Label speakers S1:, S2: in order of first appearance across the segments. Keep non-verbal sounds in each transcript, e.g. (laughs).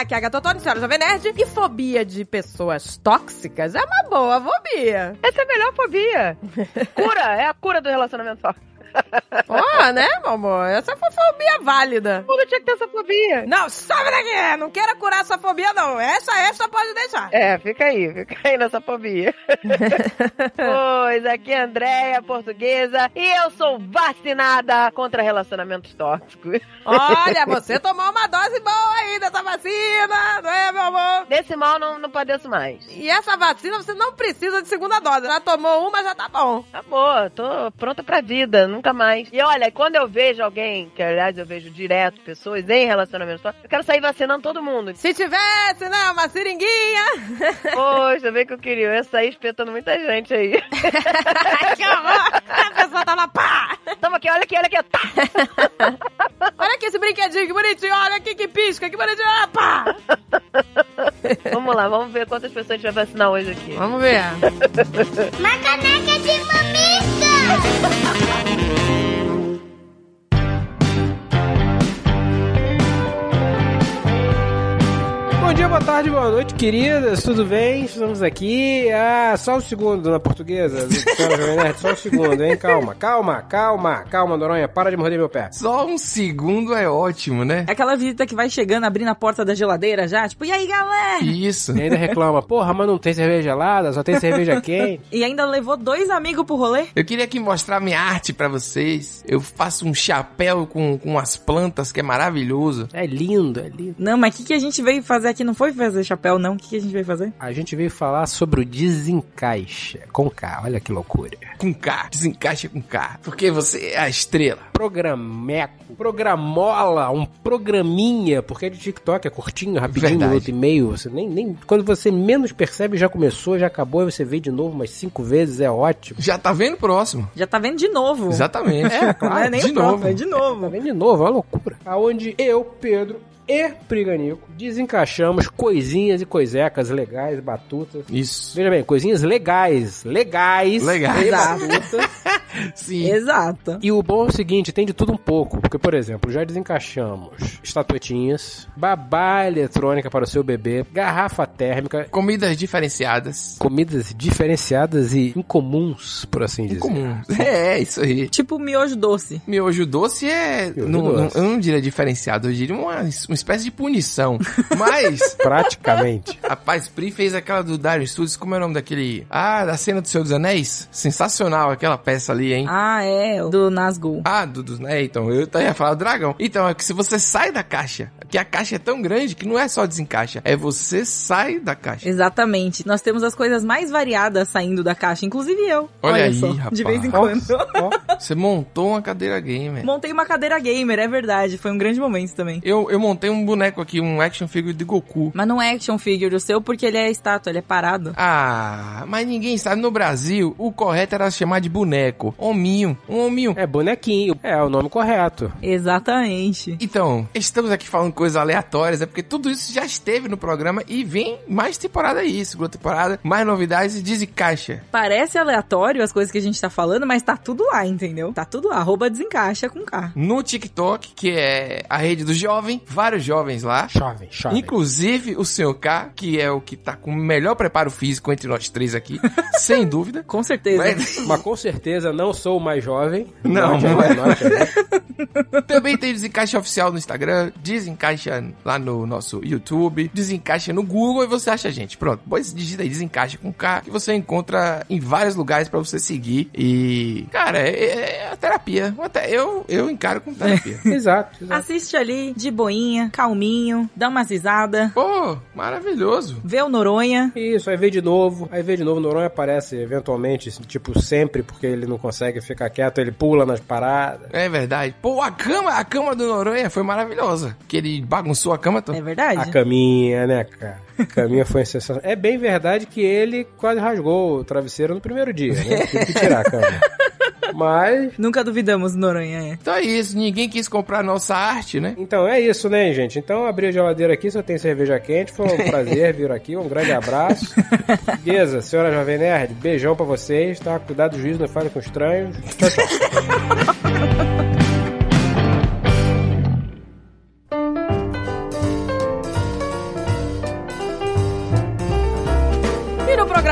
S1: aqui é a Gatotone, senhora Jovem Nerd. E fobia de pessoas tóxicas é uma boa fobia.
S2: Essa é a melhor fobia. (laughs) Cura, é a cura do relacionamento tóxico. (laughs)
S1: Ó, né, meu amor? Essa foi fobia válida.
S2: Todo tinha que ter essa fobia.
S1: Não, sabe daqui! Não quero curar essa fobia, não. Essa, essa pode deixar.
S2: É, fica aí, fica aí nessa fobia. (laughs) pois, aqui é Andréia, portuguesa, e eu sou vacinada contra relacionamentos tóxicos.
S1: Olha, você (laughs) tomou uma dose boa aí dessa vacina, não é, meu amor?
S2: Desse mal não, não padeço mais.
S1: E essa vacina você não precisa de segunda dose. Já tomou uma, já tá bom.
S2: Tá boa, tô pronta pra vida, nunca mais. E olha, quando eu vejo alguém, que aliás eu vejo direto pessoas em relacionamentos tóxicos, eu quero sair vacinando todo mundo.
S1: Se tivesse, né, uma seringuinha. (laughs)
S2: Poxa, vê que eu queria. Eu ia sair espetando muita gente aí. (laughs)
S1: que horror! A pessoa tá lá, pá!
S2: Toma aqui, olha aqui, olha aqui. Tá. (laughs)
S1: olha aqui esse brinquedinho, que bonitinho. Olha aqui que pisca, que bonitinho. Ah, pá!
S2: vamos lá, vamos ver quantas pessoas a gente vai vacinar hoje aqui.
S1: Vamos ver.
S3: Uma caneca de mamica! Ha ha ha!
S4: Bom dia, boa tarde, boa noite, queridas, tudo bem? Estamos aqui. Ah, só um segundo na portuguesa, só um segundo, hein? Calma, calma, calma, calma, Noronha, para de morder meu pé.
S5: Só um segundo é ótimo, né?
S6: É aquela visita que vai chegando, abrindo a porta da geladeira já, tipo, e aí, galera?
S5: Isso.
S4: E ainda reclama, porra, mas não tem cerveja gelada, só tem cerveja quente.
S6: E ainda levou dois amigos pro rolê.
S5: Eu queria aqui mostrar minha arte para vocês. Eu faço um chapéu com, com as plantas que é maravilhoso.
S4: É lindo, é lindo.
S6: Não, mas o que, que a gente veio fazer aqui? Não foi fazer chapéu, não. O que, que a gente veio fazer?
S4: A gente veio falar sobre o desencaixe. Com K, olha que loucura.
S5: Com K, desencaixa com K. Porque você é a estrela.
S4: Programeco, programola, um programinha, porque é de TikTok, é curtinho, rapidinho,
S5: Verdade.
S4: um minuto e meio. Você nem, nem, quando você menos percebe, já começou, já acabou, e você vê de novo umas cinco vezes, é ótimo.
S5: Já tá vendo o próximo.
S6: Já tá vendo de novo.
S5: Exatamente.
S4: É, claro,
S6: Não é nem
S5: de
S6: o próximo,
S5: novo.
S6: é de novo.
S4: Tá vendo de novo, é uma loucura. Aonde eu, Pedro e Priganico desencaixamos coisinhas e coisecas legais, batutas.
S5: Isso.
S4: Veja bem, coisinhas legais, legais,
S5: Legais.
S4: e batutas.
S5: Sim.
S6: Exato.
S4: E o bom é o seguinte, tem de tudo um pouco. Porque, por exemplo, já desencaixamos estatuetinhas, babá eletrônica para o seu bebê, garrafa térmica,
S5: Comidas diferenciadas.
S4: comidas diferenciadas e incomuns, por assim dizer.
S5: Comum. (laughs) É, isso aí.
S6: Tipo miojo doce.
S5: Miojo doce é.
S4: Miojo
S5: não-
S4: doce.
S5: não- eu não diria diferenciado, eu diria uma, uma espécie de punição. Mas. (laughs)
S4: Praticamente.
S5: Rapaz, Pri fez aquela do Dario Studios, como é o nome daquele? Ah, da cena do Senhor dos Anéis? Sensacional aquela peça ali, hein?
S6: Ah, é, do Nazgûl.
S5: Ah, do, do né, então, eu ia falar do dragão. Então, é que se você sai da caixa, que a caixa é tão grande que não é só desencaixa, é você sai da caixa.
S6: Exatamente. Nós temos as coisas mais variadas saindo da caixa, inclusive eu.
S5: Olha aí,
S6: só,
S5: rapaz.
S6: De vez em quando.
S4: ó.
S5: Você montou uma cadeira gamer.
S6: Montei uma cadeira gamer, é verdade. Foi um grande momento também.
S5: Eu, eu montei um boneco aqui, um action figure de Goku.
S6: Mas não é action figure o seu, porque ele é estátua, ele é parado.
S5: Ah, mas ninguém sabe. No Brasil, o correto era chamar de boneco. Hominho. Um hominho.
S4: É bonequinho. É o nome correto.
S6: Exatamente.
S5: Então, estamos aqui falando coisas aleatórias, é porque tudo isso já esteve no programa e vem mais temporada aí, segunda temporada, mais novidades e desencaixa.
S6: Parece aleatório as coisas que a gente tá falando, mas tá tudo lá, entendeu? Tá tudo lá. Arroba desencaixa com K.
S5: No TikTok, que é a rede do jovem, vários jovens lá.
S4: Chove, chove.
S5: Inclusive o Sr. K, que é o que tá com o melhor preparo físico entre nós três aqui, (laughs) sem dúvida.
S6: Com certeza.
S5: Mas (laughs)
S4: Mas com certeza não sou o mais jovem.
S5: Não,
S4: Note,
S5: não é.
S4: né? (laughs)
S5: também tem Desencaixa Oficial no Instagram, Desencaixa lá no nosso YouTube, Desencaixa no Google e você acha a gente. Pronto, depois digita aí Desencaixa com K, que você encontra em vários lugares pra você seguir. E, cara, é, é a terapia. Até eu, eu encaro como terapia. (laughs)
S4: Exato, exato.
S6: Assiste ali, de boinha, calminho, dá umas risadas,
S5: Pô, maravilhoso.
S6: vê o Noronha.
S4: Isso, aí vê de novo, aí vê de novo, o Noronha aparece eventualmente, tipo, sempre, porque ele não consegue ficar quieto, ele pula nas paradas.
S5: É verdade. Pô, a cama, a cama do Noronha foi maravilhosa. Que ele bagunçou a cama toda.
S6: É
S4: A
S6: verdade?
S4: caminha, né, cara? A caminha foi sensacional. É bem verdade que ele quase rasgou o travesseiro no primeiro dia, né? Tive que tirar a cama. (laughs) Mas,
S6: Nunca duvidamos do Noronha, é.
S5: Então é isso, ninguém quis comprar nossa arte, né?
S4: então é isso, né, gente? Então abri a geladeira aqui, só tem cerveja quente. Foi um prazer vir aqui, um grande abraço. (laughs) Beleza, senhora Jovem Nerd, beijão pra vocês, tá? Cuidado do juízo, não fale com estranhos. Tchau, tchau. (laughs)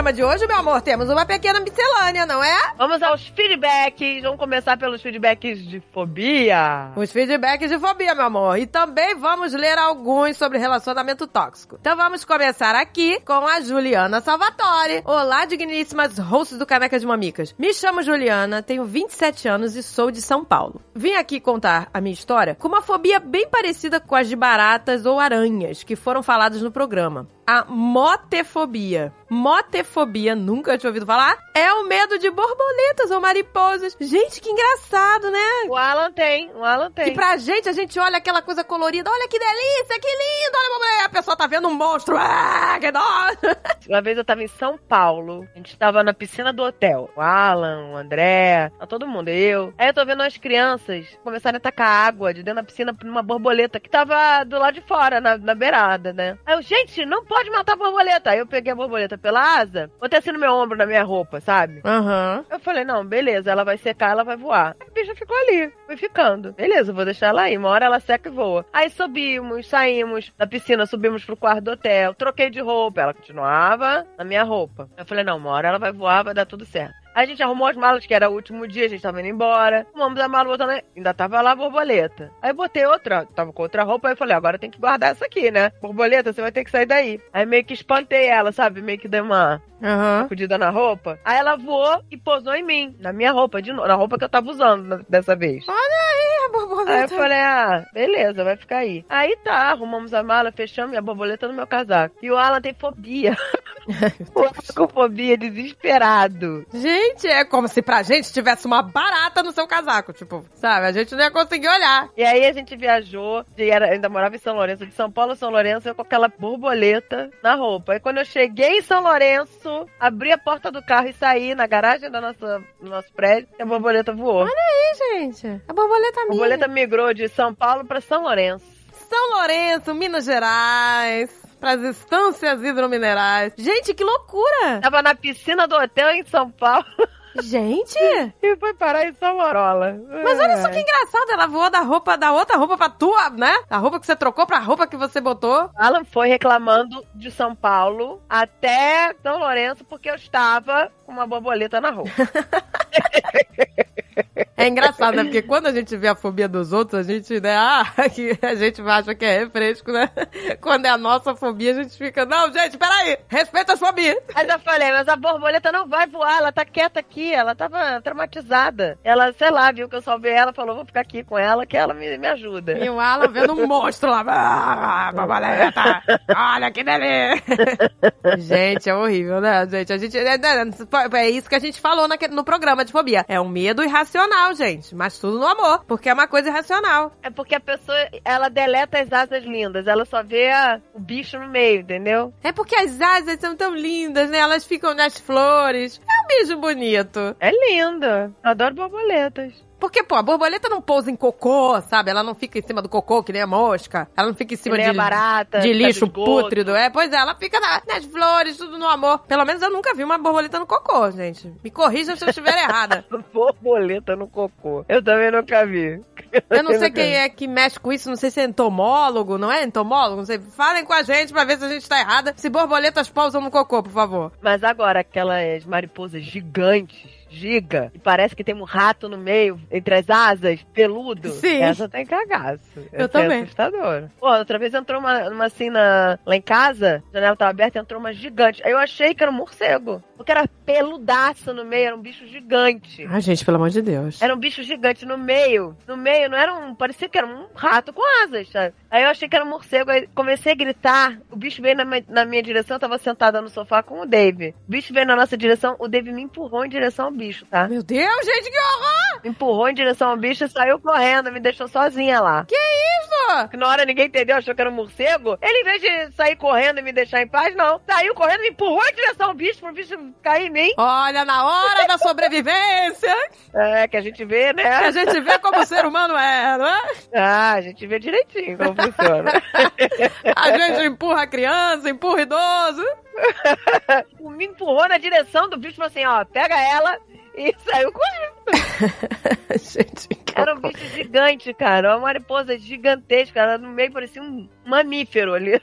S1: programa de hoje, meu amor, temos uma pequena miscelânea, não é?
S2: Vamos aos feedbacks. Vamos começar pelos feedbacks de fobia.
S1: Os feedbacks de fobia, meu amor. E também vamos ler alguns sobre relacionamento tóxico. Então vamos começar aqui com a Juliana Salvatore. Olá, digníssimas hosts do Caneca de Mamicas. Me chamo Juliana, tenho 27 anos e sou de São Paulo. Vim aqui contar a minha história com uma fobia bem parecida com as de baratas ou aranhas que foram faladas no programa. A motefobia. Motefobia, nunca tinha ouvido falar? É o medo de borboletas ou mariposas. Gente, que engraçado, né?
S2: O Alan tem, o Alan tem.
S1: E pra gente, a gente olha aquela coisa colorida, olha que delícia, que lindo, olha, a pessoa tá vendo um monstro, ah, que dó. (laughs)
S2: Uma vez eu tava em São Paulo, a gente tava na piscina do hotel. O Alan, o André, tá todo mundo, eu. Aí eu tô vendo as crianças começarem a tacar água de dentro da piscina pra uma borboleta que tava do lado de fora, na, na beirada, né? Aí eu, gente, não pode matar a borboleta. Aí eu peguei a borboleta pela asa, botei assim no meu ombro, na minha roupa, sabe?
S1: Aham.
S2: Eu falei, não, beleza, ela vai secar, ela vai voar. A bicha ficou ali, foi ficando. Beleza, vou deixar ela aí. Uma hora ela seca e voa. Aí subimos, saímos da piscina, subimos pro quarto do hotel, troquei de roupa. Ela continuava na minha roupa. Eu falei, não, uma hora ela vai voar, vai dar tudo certo. A gente arrumou as malas, que era o último dia, a gente tava indo embora. Arrumamos a mala, botando... ainda tava lá a borboleta. Aí botei outra, tava com outra roupa, aí eu falei, agora tem que guardar essa aqui, né? Borboleta, você vai ter que sair daí. Aí meio que espantei ela, sabe? Meio que dei uma sacudida na roupa. Aí ela voou e pousou em mim, na minha roupa, de novo, na roupa que eu tava usando na- dessa vez.
S1: Olha aí a
S2: Aí eu
S1: borboleta.
S2: falei, ah, beleza, vai ficar aí. Aí tá, arrumamos a mala, fechamos e a borboleta no meu casaco. E o Alan tem fobia. (laughs) (laughs) o Alan com fobia, desesperado.
S1: Gente, é como se pra gente tivesse uma barata no seu casaco, tipo, sabe? A gente não ia conseguir olhar.
S2: E aí a gente viajou, e era, ainda morava em São Lourenço, de São Paulo a São Lourenço, eu com aquela borboleta na roupa. Aí quando eu cheguei em São Lourenço, abri a porta do carro e saí na garagem da nossa, do nosso prédio, e a borboleta voou.
S1: Ih, gente, a borboleta
S2: A
S1: minha.
S2: borboleta migrou de São Paulo pra São Lourenço.
S1: São Lourenço, Minas Gerais, pras estâncias hidrominerais. Gente, que loucura!
S2: Tava na piscina do hotel em São Paulo
S1: Gente! (laughs)
S2: e foi parar em São Morola.
S1: Mas olha só que engraçado, ela voou da roupa da outra roupa pra tua, né? Da roupa que você trocou pra roupa que você botou.
S2: Alan foi reclamando de São Paulo até São Lourenço porque eu estava com uma borboleta na roupa. (laughs)
S1: É engraçado, né? Porque quando a gente vê a fobia dos outros, a gente, né? Ah, (laughs) a gente acha que é refresco, né? Quando é a nossa fobia, a gente fica, não, gente, peraí, respeita as fobias.
S2: Mas eu falei, mas a borboleta não vai voar, ela tá quieta aqui, ela tava traumatizada. Ela, sei lá, viu que eu salvei ela, falou, vou ficar aqui com ela que ela me, me ajuda.
S1: E o Alan vendo um monstro lá. Ah, borboleta! Olha que delícia! (laughs) gente, é horrível, né, gente? A gente. É, é- é isso que a gente falou naque- no programa de fobia. É um medo irracional, gente. Mas tudo no amor. Porque é uma coisa irracional.
S2: É porque a pessoa, ela deleta as asas lindas, ela só vê a- o bicho no meio, entendeu?
S1: É porque as asas são tão lindas, né? Elas ficam nas flores. É um bicho bonito.
S2: É lindo. Eu adoro borboletas.
S1: Porque, pô, a borboleta não pousa em cocô, sabe? Ela não fica em cima do cocô, que nem a mosca. Ela não fica em cima de,
S2: barata,
S1: de lixo
S2: esgoto.
S1: pútrido. É, pois é, ela fica na- nas flores, tudo no amor. Pelo menos eu nunca vi uma borboleta no cocô, gente. Me corrija se eu estiver (laughs) errada.
S2: Borboleta no cocô. Eu também nunca vi.
S1: Eu não sei quem é que mexe com isso, não sei se é entomólogo, não é entomólogo? Não sei. Falem com a gente pra ver se a gente tá errada. Se borboletas pousam no cocô, por favor.
S2: Mas agora, aquelas mariposas gigantes, giga, e parece que tem um rato no meio, entre as asas, peludo.
S1: Sim.
S2: Essa tem cagaço.
S1: Eu
S2: Essa
S1: também.
S2: É assustadora. Pô, outra vez entrou uma, uma assim na, lá em casa, a janela tava aberta, entrou uma gigante. Aí eu achei que era um morcego. Porque era peludaço no meio, era um bicho gigante.
S1: Ai, gente, pelo amor de Deus.
S2: Era um bicho gigante no meio. No meio, não era um. Parecia que era um rato com asas, sabe? Aí eu achei que era um morcego. Aí comecei a gritar. O bicho veio na, mi- na minha direção. Eu tava sentada no sofá com o Dave. O bicho veio na nossa direção. O Dave me empurrou em direção ao bicho, tá?
S1: Meu Deus, gente, que horror!
S2: Me empurrou em direção ao bicho e saiu correndo. Me deixou sozinha lá.
S1: Que isso?
S2: Que na hora ninguém entendeu, achou que era um morcego. Ele, em vez de sair correndo e me deixar em paz, não. Saiu correndo, me empurrou em direção ao bicho, pro bicho cair em mim.
S1: Olha, na hora da sobrevivência,
S2: É, que a gente vê,
S1: que
S2: né?
S1: a gente vê como o ser humano é, não é?
S2: Ah, a gente vê direitinho como funciona. (laughs)
S1: A gente empurra a criança, empurra o idoso.
S2: me empurrou na direção do bicho e falou assim, ó, pega ela e (laughs) saiu correndo. (laughs)
S1: gente, que
S2: Era um bicho gigante, cara. Uma mariposa gigantesca. Ela no meio parecia um mamífero ali.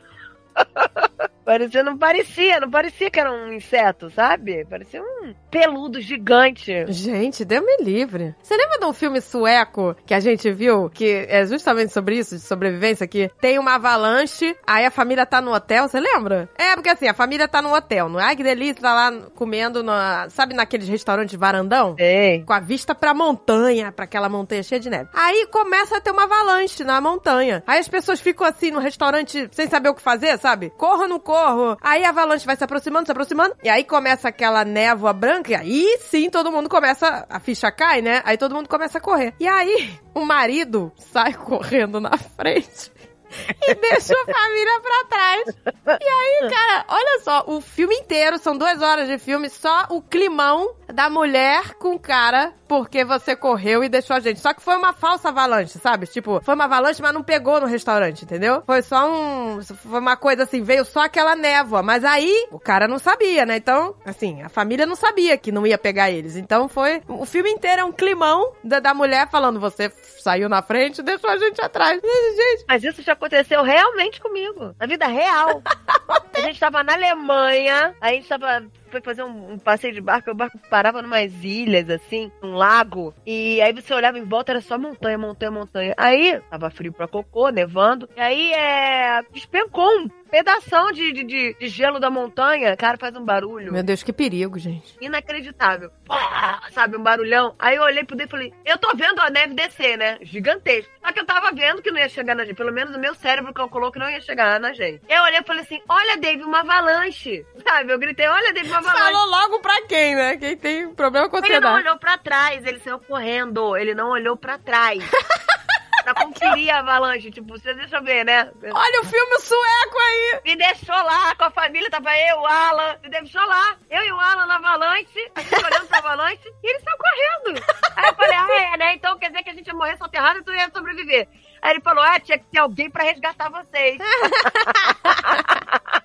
S2: Parecia, não parecia, não parecia que era um inseto, sabe? Parecia um peludo gigante.
S1: Gente, deu me livre. Você lembra de um filme sueco que a gente viu, que é justamente sobre isso, de sobrevivência, que tem uma avalanche, aí a família tá no hotel, você lembra? É, porque assim, a família tá no hotel, não é? Ai, que delícia, tá lá comendo, na, sabe naqueles restaurantes varandão?
S2: Ei.
S1: Com a vista pra montanha, pra aquela montanha cheia de neve. Aí começa a ter uma avalanche na montanha. Aí as pessoas ficam assim no restaurante sem saber o que fazer, sabe? Corro, não corro. Aí a avalanche vai se aproximando, se aproximando. E aí começa aquela névoa branca. E aí sim todo mundo começa. A ficha cai, né? Aí todo mundo começa a correr. E aí (laughs) o marido sai correndo na frente. E deixa a família pra trás. E aí, cara, olha só, o filme inteiro, são duas horas de filme, só o climão da mulher com o cara, porque você correu e deixou a gente. Só que foi uma falsa avalanche, sabe? Tipo, foi uma avalanche, mas não pegou no restaurante, entendeu? Foi só um. Foi uma coisa assim, veio só aquela névoa. Mas aí, o cara não sabia, né? Então, assim, a família não sabia que não ia pegar eles. Então foi. O filme inteiro é um climão da, da mulher falando: você saiu na frente deixou a gente atrás. Gente,
S2: Mas isso já aconteceu realmente comigo. Na vida real. (laughs) a gente tava na Alemanha, a gente tava. Foi fazer um, um passeio de barco, o barco parava numas ilhas, assim, um lago. E aí você olhava em volta, era só montanha, montanha, montanha. Aí, tava frio pra cocô, nevando. E aí, é. Despencou um pedação de, de, de- de gelo da montanha. Cara, faz um barulho
S1: meu Deus, que perigo, gente.
S2: inacreditável. Pá, sabe, um barulhão. Aí eu olhei pro Dave e falei, eu tô vendo a neve descer, né? Gigantesco. Só que eu tava vendo que não ia chegar na gente. Pelo menos o meu cérebro calculou que não ia chegar na gente. Eu olhei e falei assim, olha, Dave, uma avalanche. Sabe, eu gritei, olha, Dave, uma avalanche.
S1: Falou logo pra quem, né? Quem tem problema com
S2: Ele não
S1: ansiedade.
S2: olhou pra trás, ele saiu correndo. Ele não olhou pra trás. (laughs) pra conferir a avalanche. Tipo, você deixa ver, né?
S1: Olha o filme sueco aí!
S2: Me deixou lá com a família, tava eu, o Alan, me deixou lá, eu e o Alan na avalanche, a gente olhando pra avalanche, e ele saiu correndo. Aí eu falei, ah, é, né? Então quer dizer que a gente ia morrer soterrado e tu ia sobreviver. Aí ele falou, ah, tinha que ter alguém pra resgatar vocês. (laughs)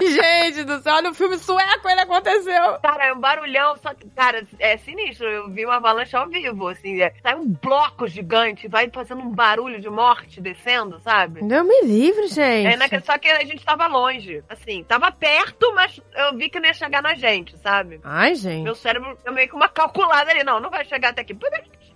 S2: (laughs)
S1: Gente do céu, olha o filme sueco, ele aconteceu.
S2: Cara, é um barulhão, só que, cara, é sinistro. Eu vi uma avalanche ao vivo, assim, é, sai um bloco gigante, vai fazendo um barulho de morte descendo, sabe?
S1: Deus me livre, gente.
S2: É, na- só que a gente tava longe, assim, tava perto, mas eu vi que não ia chegar na gente, sabe?
S1: Ai, gente.
S2: Meu cérebro deu meio que uma calculada ali. Não, não vai chegar até aqui.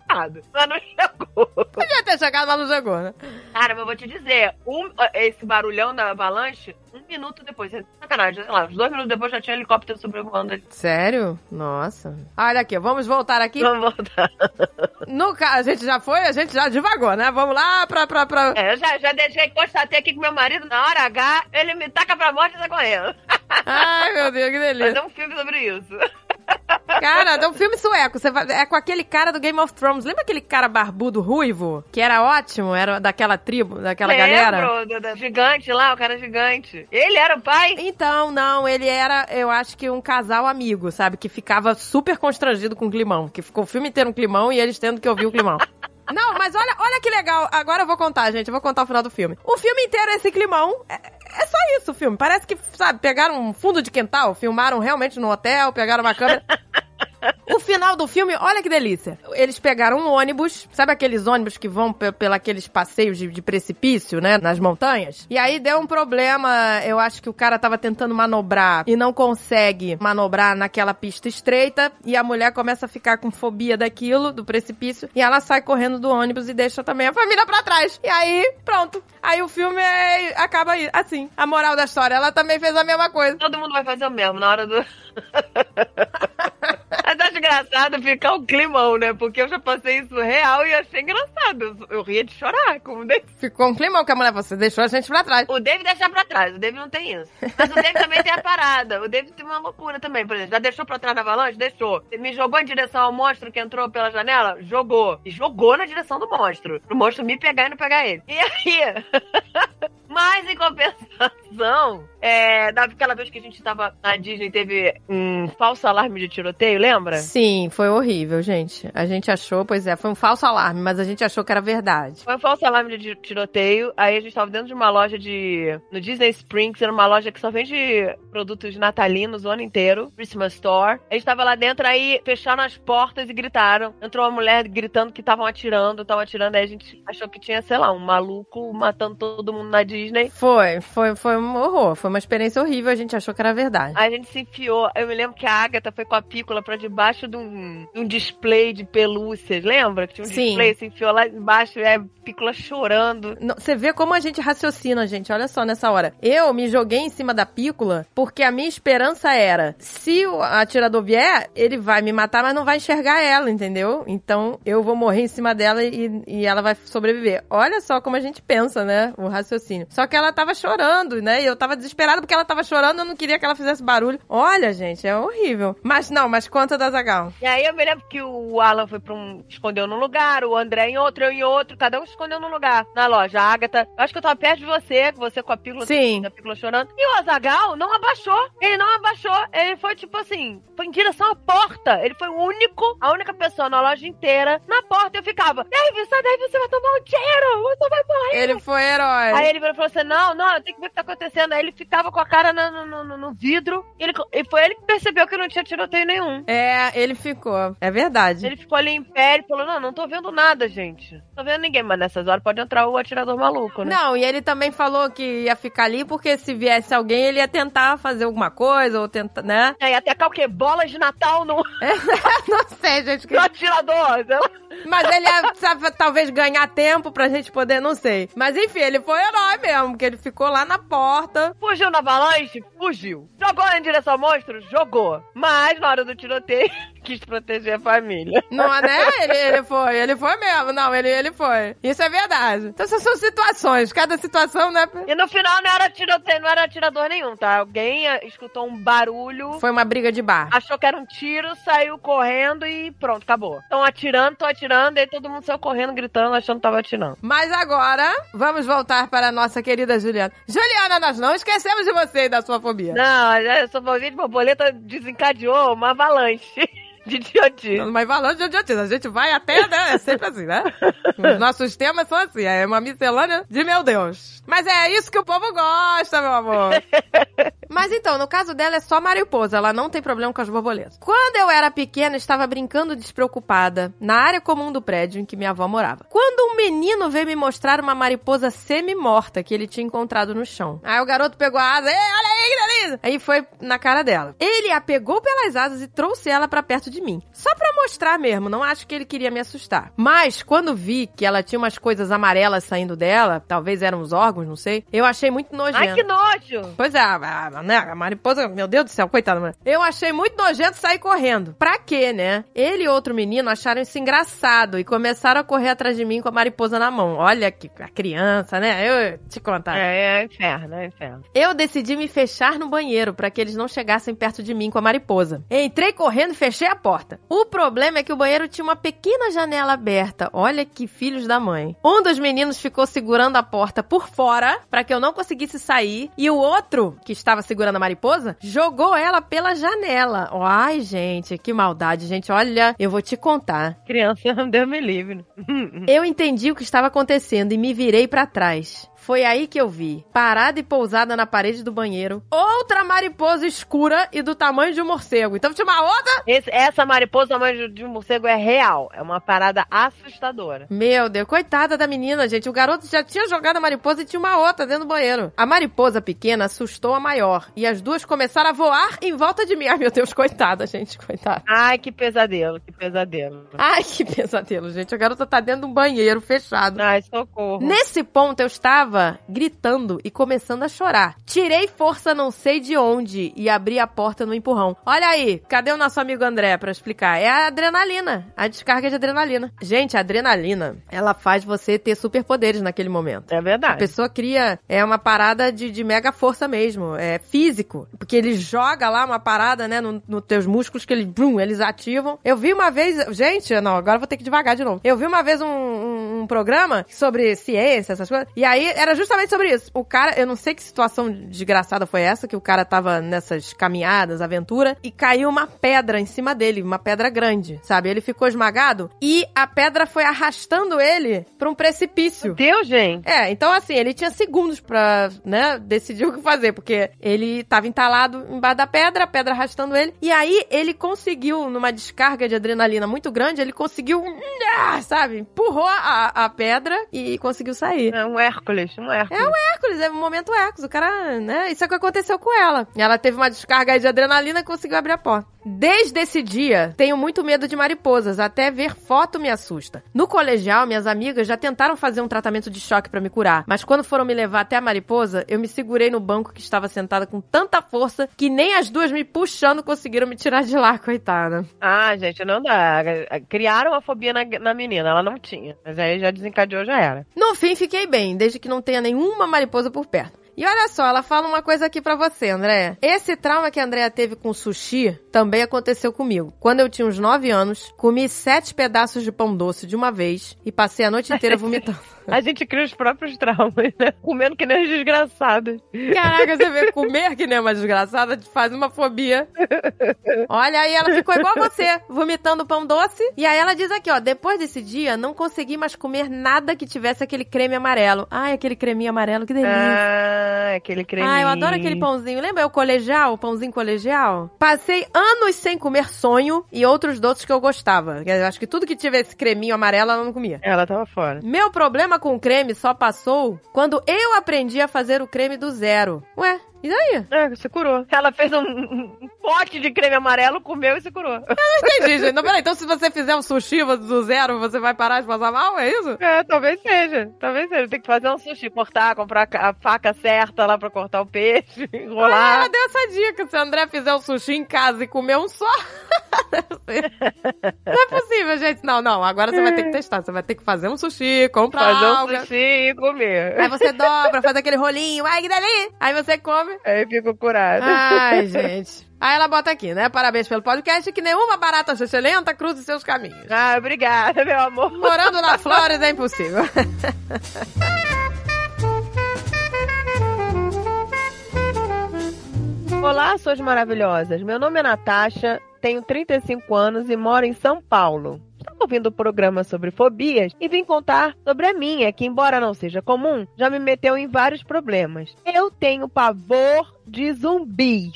S2: Mas não chegou.
S1: Podia ter chegado lá no chegou, né?
S2: Cara, mas eu vou te dizer, um- esse barulhão da avalanche, um minuto depois, é sacanagem, sei lá, uns dois minutos depois já tinha helicóptero sobrevoando ali.
S1: Sério? Nossa. Olha aqui, vamos voltar aqui.
S2: Vamos voltar. (laughs)
S1: No. A gente já foi, a gente já divagou, né? Vamos lá pra... pra, pra...
S2: É, eu já, já deixei, constatei aqui que meu marido, na hora H, ele me taca pra morte e sai correndo.
S1: Ai, meu Deus, que (laughs) delícia.
S2: Fazer um filme sobre isso.
S1: Cara, é um filme sueco. Você vai- É com aquele cara do Game of Thrones. Lembra aquele cara barbudo ruivo? Que era ótimo, era daquela tribo, daquela galera?
S2: Lembro, do, do gigante lá, o cara gigante. Ele era o pai?
S1: Então, não, ele era, eu acho que um casal amigo, sabe? Que ficava super constrangido com o climão. Que ficou o filme inteiro um climão e eles tendo que ouvir o climão. (laughs) Não, mas olha, olha que legal. Agora eu vou contar, gente. Eu vou contar o final do filme. O filme inteiro é esse climão. É, só isso o filme. Parece que, sabe, pegaram um fundo de quintal, filmaram realmente no hotel, pegaram uma câmera. (laughs) O final do filme, olha que delícia. Eles pegaram um ônibus, sabe aqueles ônibus que vão pe- pela aqueles passeios de, de precipício, né, nas montanhas? E aí deu um problema, eu acho que o cara tava tentando manobrar e não consegue manobrar naquela pista estreita e a mulher começa a ficar com fobia daquilo, do precipício, e ela sai correndo do ônibus e deixa também a família pra trás. E aí, pronto. Aí o filme é- acaba aí, assim. A moral da história, ela também fez a mesma coisa.
S2: Todo mundo vai fazer o mesmo na hora do. (laughs) Engraçado ficar um climão, né? Porque eu já passei isso real e achei engraçado. Eu, ria de chorar, como o David.
S1: Ficou um climão que a mulher, você deixou a gente pra trás.
S2: O David deixa pra trás, o David não tem isso. Mas o David também tem a parada. O David tem uma loucura também, por exemplo. Já deixou pra trás da avalanche? Deixou. Me jogou em direção ao monstro que entrou pela janela? Jogou. E jogou na direção do monstro. Pro monstro me pegar e não pegar ele. E aí? (laughs) Mas em compensação, é, daquela vez que a gente tava na Disney, teve um falso alarme de tiroteio, lembra?
S1: Sim, foi horrível, gente. A gente achou, pois é, foi um falso alarme, mas a gente achou que era verdade.
S2: Foi um falso alarme de tiroteio. Aí a gente tava dentro de uma loja de. No Disney Springs, era uma loja que só vende produtos natalinos o ano inteiro. Christmas Store. A gente tava lá dentro, aí fecharam as portas e gritaram. Entrou uma mulher gritando que estavam atirando, estavam atirando. Aí a gente achou que tinha, sei lá, um maluco matando todo mundo na Disney.
S1: Foi, foi, foi um horror. Foi uma experiência horrível. A gente achou que era verdade.
S2: Aí a gente se enfiou. Eu me lembro que a Agatha foi com a pícola pra debaixo de um, de um display de pelúcias. Lembra? Que tinha um
S1: Sim.
S2: display, se enfiou lá embaixo a pícola chorando.
S1: Não, Você vê como a gente raciocina, gente. Olha só nessa hora. Eu me joguei em cima da pícola porque a minha esperança era: se o atirador vier, ele vai me matar, mas não vai enxergar ela, entendeu? Então eu vou morrer em cima dela e, e ela vai sobreviver. Olha só como a gente pensa, né? O raciocínio. Só que ela tava chorando, né? E eu tava desesperada porque ela tava chorando, eu não queria que ela fizesse barulho. Olha, gente, é horrível. Mas não, mas conta da Zagal.
S2: E aí eu me lembro que o Alan foi pra um. escondeu num lugar, o André em outro, eu em outro, cada um escondeu num lugar. Na loja, a Agatha. Eu acho que eu tava perto de você, você com a pílula,
S1: Sim.
S2: a pílula chorando. E o Azagal não abaixou. Ele não abaixou. Ele foi tipo assim, foi em direção à porta. Ele foi o único, a única pessoa na loja inteira, na porta. Eu ficava, Dave, sai daí, você vai tomar um tiro, você vai morrer.
S1: Ele foi herói.
S2: Aí ele falou assim: não, não, tem que ver o que tá acontecendo. Aí ele ficava com a cara no, no, no- no vidro. E, ele, e foi ele que percebeu que não tinha tiroteio nenhum.
S1: É, ele ficou. É verdade.
S2: Ele ficou ali em pé e falou: Não, não tô vendo nada, gente. Não tô vendo ninguém, mas nessas horas pode entrar o atirador maluco, né?
S1: Não, e ele também falou que ia ficar ali porque se viesse alguém, ele ia tentar fazer alguma coisa, ou tentar, né?
S2: Aí até cá o quê? Bolas de Natal no, (laughs)
S1: Não sei, gente. que-
S2: no atirador. lá.
S1: Mas ele ia, sabe, talvez ganhar tempo pra gente poder, não sei. Mas enfim, ele foi herói mesmo, porque ele ficou lá na porta.
S2: Fugiu na avalanche? Fugiu. Jogou em direção ao monstro? Jogou. Mas na hora do tiroteio, quis proteger a família.
S1: Não, né? (laughs) Ele, ele foi, ele foi mesmo. Não, ele, ele foi. Isso é verdade. Então, essas são situações. Cada situação, né?
S2: E no final não era tiroteio, não era atirador nenhum, tá? Alguém eh, escutou um barulho.
S1: Foi uma briga de bar.
S2: Achou que era um tiro, saiu correndo e pronto, acabou. Estão atirando, tô atirando, e aí todo mundo saiu correndo, gritando, achando que tava atirando.
S1: Mas agora, vamos voltar para a nossa querida Juliana. Juliana, nós não esquecemos de você e da sua fobia.
S2: Não, essa fovinha de borboleta desencadeou uma avalanche (laughs) de idiotice.
S1: Mas falando de idiotice, a gente vai até, né? É sempre assim, né? Os nossos temas são assim, é uma miscelânea de meu Deus. Mas é isso que o povo gosta, meu amor. (laughs) Mas então, no caso dela é só mariposa, ela não tem problema com as borboletas. Quando eu era pequena, estava brincando despreocupada na área comum do prédio em que minha avó morava. Quando um menino veio me mostrar uma mariposa semi-morta que ele tinha encontrado no chão. Aí o garoto pegou a asa, Ei, olha aí, que delícia! Aí foi na cara dela. Ele a pegou pelas asas e trouxe ela pra perto de mim. Só pra mostrar mesmo, não acho que ele queria me assustar. Mas quando vi que ela tinha umas coisas amarelas saindo dela, talvez eram os órgãos, não sei, eu achei muito nojento.
S2: Ai, que nojo!
S1: Pois é, a, a- né, a mariposa, meu Deus do céu, coitada, mano. Eu achei muito nojento sair correndo. Pra quê, né? Ele e outro menino acharam isso engraçado e começaram a correr atrás de mim com a mariposa na mão. Olha que a criança, né? Eu te contar.
S2: É, é inferno, é inferno.
S1: Eu decidi me fechar no banheiro para que eles não chegassem perto de mim com a mariposa. Entrei correndo e fechei a porta. O problema é que o banheiro tinha uma pequena janela aberta. Olha que filhos da mãe. Um dos meninos ficou segurando a porta por fora para que eu não conseguisse sair e o outro, que estava segurando a mariposa, jogou ela pela janela. Ai, gente, que maldade, gente. Olha, eu vou te contar.
S2: Criança, (laughs) Deus me livre.
S1: Eu entendi o que estava acontecendo e me virei pra trás. Foi aí que eu vi, parada e pousada na parede do banheiro, outra mariposa escura e do tamanho de um morcego. Então tinha uma outra.
S2: Esse- essa mariposa tamanho de um morcego é real. É uma parada assustadora.
S1: Meu Deus, coitada da menina, gente. O garoto já tinha jogado a mariposa e tinha uma outra dentro do banheiro. A mariposa pequena assustou a maior e as duas começaram a voar em volta de mim. Ai, meu Deus, coitada, gente, coitada.
S2: Ai, que pesadelo, que pesadelo.
S1: Ai, que pesadelo, gente. A garota tá dentro de um banheiro fechado.
S2: Ai, socorro.
S1: Nesse ponto eu estava gritando e começando a chorar. Tirei força não sei de onde e abri a porta no empurrão. Olha aí, cadê o nosso amigo André pra explicar? É a adrenalina, a descarga de adrenalina. Gente, a adrenalina, ela faz você ter superpoderes naquele momento.
S2: É
S1: A
S2: verdade.
S1: pessoa cria, é uma parada de, de mega força mesmo, é físico. Porque ele joga lá uma parada, né, nos no teus músculos que eles, brum, eles ativam. Eu vi uma vez, gente, não, agora eu vou ter que devagar de novo. Eu vi uma vez um, um- um programa sobre ciência, essas coisas, e aí era justamente sobre isso. O cara, eu não sei que situação desgraçada foi essa, que o cara tava nessas caminhadas, aventura, e caiu uma pedra em cima dele, uma pedra grande, sabe? Ele ficou esmagado e a pedra foi arrastando ele pra um precipício.
S2: Meu Deus, gente.
S1: É, então assim, ele tinha segundos pra, né, decidir o que fazer, porque ele tava entalado embaixo da pedra, a pedra arrastando ele, e aí ele conseguiu, numa descarga de adrenalina muito grande, ele conseguiu, ah, sabe, empurrou a, a pedra e conseguiu sair.
S2: É um Hércules, Hércules.
S1: É um Hércules, é um momento Hércules. O cara, né? Isso é o que aconteceu com ela. Ela teve uma descarga de adrenalina e conseguiu abrir a porta. Desde esse dia, tenho muito medo de mariposas, até ver foto me assusta. No colegial, minhas amigas já tentaram fazer um tratamento de choque pra me curar, mas quando foram me levar até a mariposa, eu me segurei no banco que estava sentada com tanta força que nem as duas me puxando conseguiram me tirar de lá, (laughs) coitada.
S2: Ah, gente, não dá. Criaram a fobia na, na menina, ela não tinha. Mas aí já desencadeou, já era.
S1: No fim, fiquei bem, desde que não tenha nenhuma mariposa por perto. E olha só, ela fala uma coisa aqui pra você, André. Esse trauma que a Andrea teve com sushi também aconteceu comigo. Quando eu tinha uns 9 anos, comi sete pedaços de pão doce de uma vez e passei a noite inteira vomitando. (laughs)
S2: A gente cria os próprios traumas, né? Comendo que nem as desgraçadas.
S1: Caraca, você vê comer que nem uma desgraçada te faz uma fobia. Olha, aí ela ficou igual você, vomitando pão doce. E aí ela diz aqui, ó, depois desse dia, não consegui mais comer nada que tivesse aquele creme amarelo. Ai, aquele creminho amarelo, que delícia.
S2: Ah, aquele creme.
S1: Ah, eu adoro aquele pãozinho. Lembra o colegial, o pãozinho colegial? Passei anos sem comer sonho e outros doces que eu gostava. Eu acho que tudo que tivesse creminho amarelo, ela não comia.
S2: Ela tava fora.
S1: Meu problema com creme só passou quando eu aprendi a fazer o creme do zero. Ué, e daí?
S2: É, você curou. Ela fez um, um pote de creme amarelo, comeu e se curou.
S1: Eu não entendi, gente. Não, peraí, então se você fizer um sushi do zero, você vai parar de passar mal? É isso?
S2: É, talvez seja. Talvez seja. Tem que fazer um sushi, cortar, comprar a faca certa lá pra cortar o peixe, (laughs) enrolar. Ah,
S1: ela deu essa dica. Se o André fizer um sushi em casa e comer um só. (laughs) não é possível, gente. Não, não. Agora você vai ter que testar. Você vai ter que fazer um sushi, comprar
S2: Fazer
S1: alga.
S2: um sushi e comer.
S1: Aí você dobra, faz aquele rolinho. Ai, que delícia. Aí você come.
S2: Aí fico curada.
S1: Ai, (laughs) gente. Aí ela bota aqui, né? Parabéns pelo podcast, que nenhuma barata excelente cruze seus caminhos.
S2: Ah, obrigada, meu amor.
S1: Morando na (laughs) Flórida é impossível.
S2: Olá, suas maravilhosas. Meu nome é Natasha, tenho 35 anos e moro em São Paulo. Estou ouvindo o programa sobre fobias e vim contar sobre a minha, que, embora não seja comum, já me meteu em vários problemas. Eu tenho pavor de zumbis.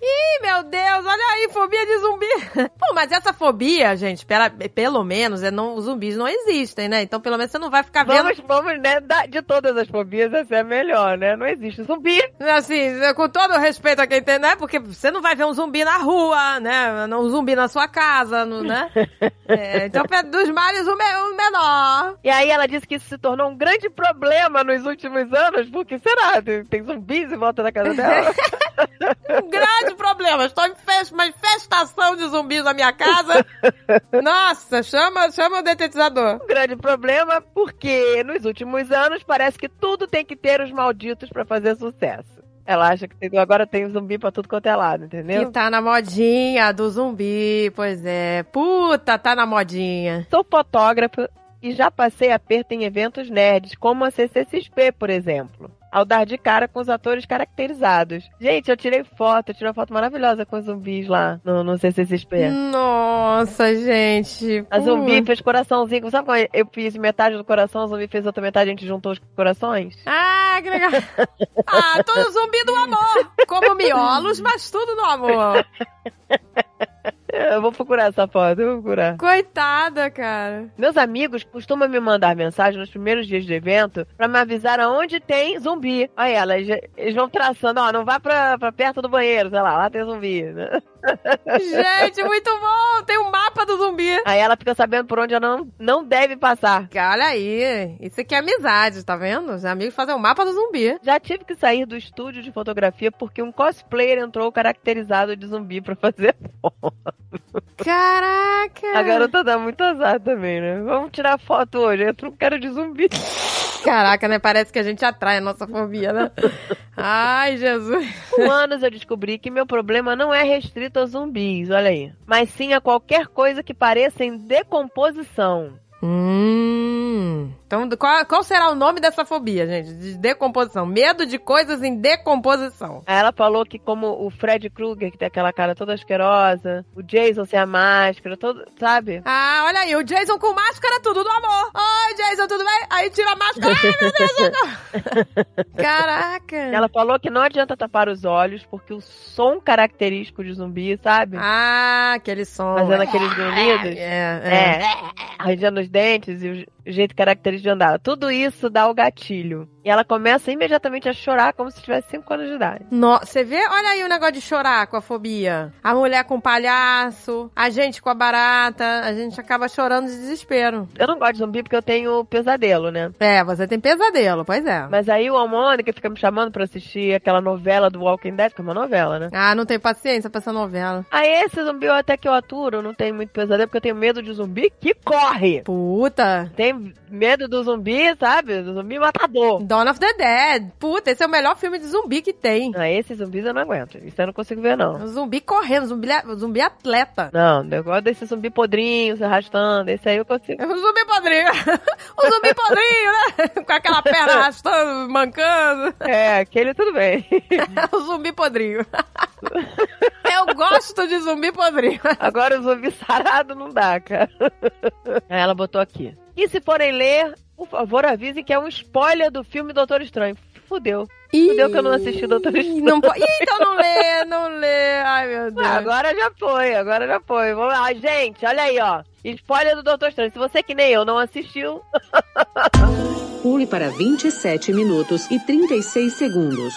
S1: Ih, meu Deus, olha aí, fobia de zumbi. (laughs) Pô, mas essa fobia, gente, pela, pelo menos, é não, os zumbis não existem, né? Então, pelo menos você não vai ficar vendo.
S2: Vamos, vamos, né? De todas as fobias, essa é a melhor, né? Não existe zumbi.
S1: Assim, com todo o respeito a quem tem, né? Porque você não vai ver um zumbi na rua, né? Um zumbi na sua casa, no- né? (laughs) É, então, dos males, o, me- o menor.
S2: E aí ela disse que isso se tornou um grande problema nos últimos anos, porque será? Tem, tem zumbis em volta da casa dela? (laughs)
S1: Um grande problema. Estou em festa, uma infestação de zumbis na minha casa. Nossa, chama, chama o detetizador.
S2: um grande problema porque nos últimos anos parece que tudo tem que ter os malditos pra fazer sucesso. Ela acha que agora tem zumbi pra tudo quanto é lado, entendeu?
S1: Que tá na modinha do zumbi, pois é. Puta, tá na modinha.
S2: Sou fotógrafa e já passei aperto em eventos nerds, como a CCXP, por exemplo. Ao dar de cara com os atores caracterizados. Gente, eu tirei foto, eu tirei uma foto maravilhosa com os zumbis lá no, no CCXP.
S1: Nossa, gente.
S2: A zumbi
S1: Putz.
S2: fez coraçãozinho. Sabe quando eu fiz metade do coração, a zumbi fez outra metade, a gente juntou os corações?
S1: Ah, que legal. (laughs) Ah, todo zumbi do amor. Como miolos, mas tudo no amor.
S2: Eu vou procurar essa foto, eu vou procurar.
S1: Coitada, cara.
S2: Meus amigos costumam me mandar mensagem nos primeiros dias do evento pra me avisar aonde tem zumbi. Aí elas, eles vão traçando, ó, não vá pra, pra perto do banheiro, sei lá, lá tem zumbi, né?
S1: Gente, muito bom. Tem um mapa do zumbi.
S2: Aí ela fica sabendo por onde ela não, não deve passar.
S1: Olha aí. Isso aqui é amizade, tá vendo? Os amigos fazem o mapa do zumbi.
S2: Já tive que sair do estúdio de fotografia porque um cosplayer entrou caracterizado de zumbi pra fazer (laughs) foto.
S1: Caraca.
S2: A garota dá muito azar também, né? Vamos tirar foto hoje, entra um cara de zumbi.
S1: Caraca, né? Parece que a gente atrai a nossa fobia, né? Ai, Jesus.
S2: Com anos eu descobri que meu problema não é restrito aos zumbis, olha aí. Mas sim a qualquer coisa que pareça em decomposição.
S1: Hum. Então, qual, qual será o nome dessa fobia, gente? De decomposição. Medo de coisas em decomposição.
S2: Ela falou que como o Fred Krueger, que tem aquela cara toda asquerosa, o Jason sem a máscara, todo, sabe?
S1: Ah, olha aí, o Jason com máscara, tudo do amor. Oi, Jason, tudo bem? Aí tira a máscara. Ai, meu Deus. (laughs) Caraca.
S2: Ela falou que não adianta tapar os olhos, porque o som característico de zumbi, sabe?
S1: Ah, aquele som.
S2: Fazendo aqueles grunhidos.
S1: É, é.
S2: É. arranjando os dentes e o jeito característico de andar. Tudo isso dá o gatilho. E ela começa imediatamente a chorar como se tivesse 5 anos de idade.
S1: No- Você vê? Olha aí o negócio de chorar com a fobia. A mulher com o palhaço, a gente com a barata, a gente acaba chorando de desespero.
S2: Eu não gosto de zumbi porque eu tenho pesadelo, né?
S1: É, você tem pesadelo, pois é.
S2: Mas aí o Almônica fica me chamando pra assistir aquela novela do Walking Dead, que é uma novela, né?
S1: Ah, não tenho paciência pra essa novela.
S2: Aí esse zumbi eu até que eu aturo, não tenho muito pesadelo, porque eu tenho medo de zumbi que corre.
S1: Puta.
S2: Tem medo do zumbi, sabe? Do zumbi matador.
S1: Dawn of the Dead. Puta, esse é o melhor filme de zumbi que tem.
S2: Ah, esses zumbis eu não aguento. Isso eu não consigo ver, não.
S1: Um zumbi correndo, zumbi, zumbi atleta.
S2: Não, eu gosto desse zumbi podrinho, se arrastando. Esse aí eu consigo.
S1: É um zumbi podrinho. o (laughs) zumbi podrinho, né? (laughs) Com aquela perna arrastando, mancando.
S2: É, aquele tudo bem.
S1: o (laughs) zumbi podrinho. Eu gosto de zumbi podrinho.
S2: Agora o zumbi sarado não dá, cara. Aí ela botou aqui. E se forem ler, por favor, avisem que é um spoiler do filme Doutor Estranho. Fudeu. Fudeu que eu não assisti Doutor Estranho.
S1: Não po- Ih, então não lê, não lê. Ai, meu Deus.
S2: Ah, agora já foi, agora já foi. Vamos lá, gente, olha aí, ó. Spoiler do Doutor Estranho. Se você que nem eu não assistiu, (laughs)
S7: Pule para 27 minutos e 36 segundos.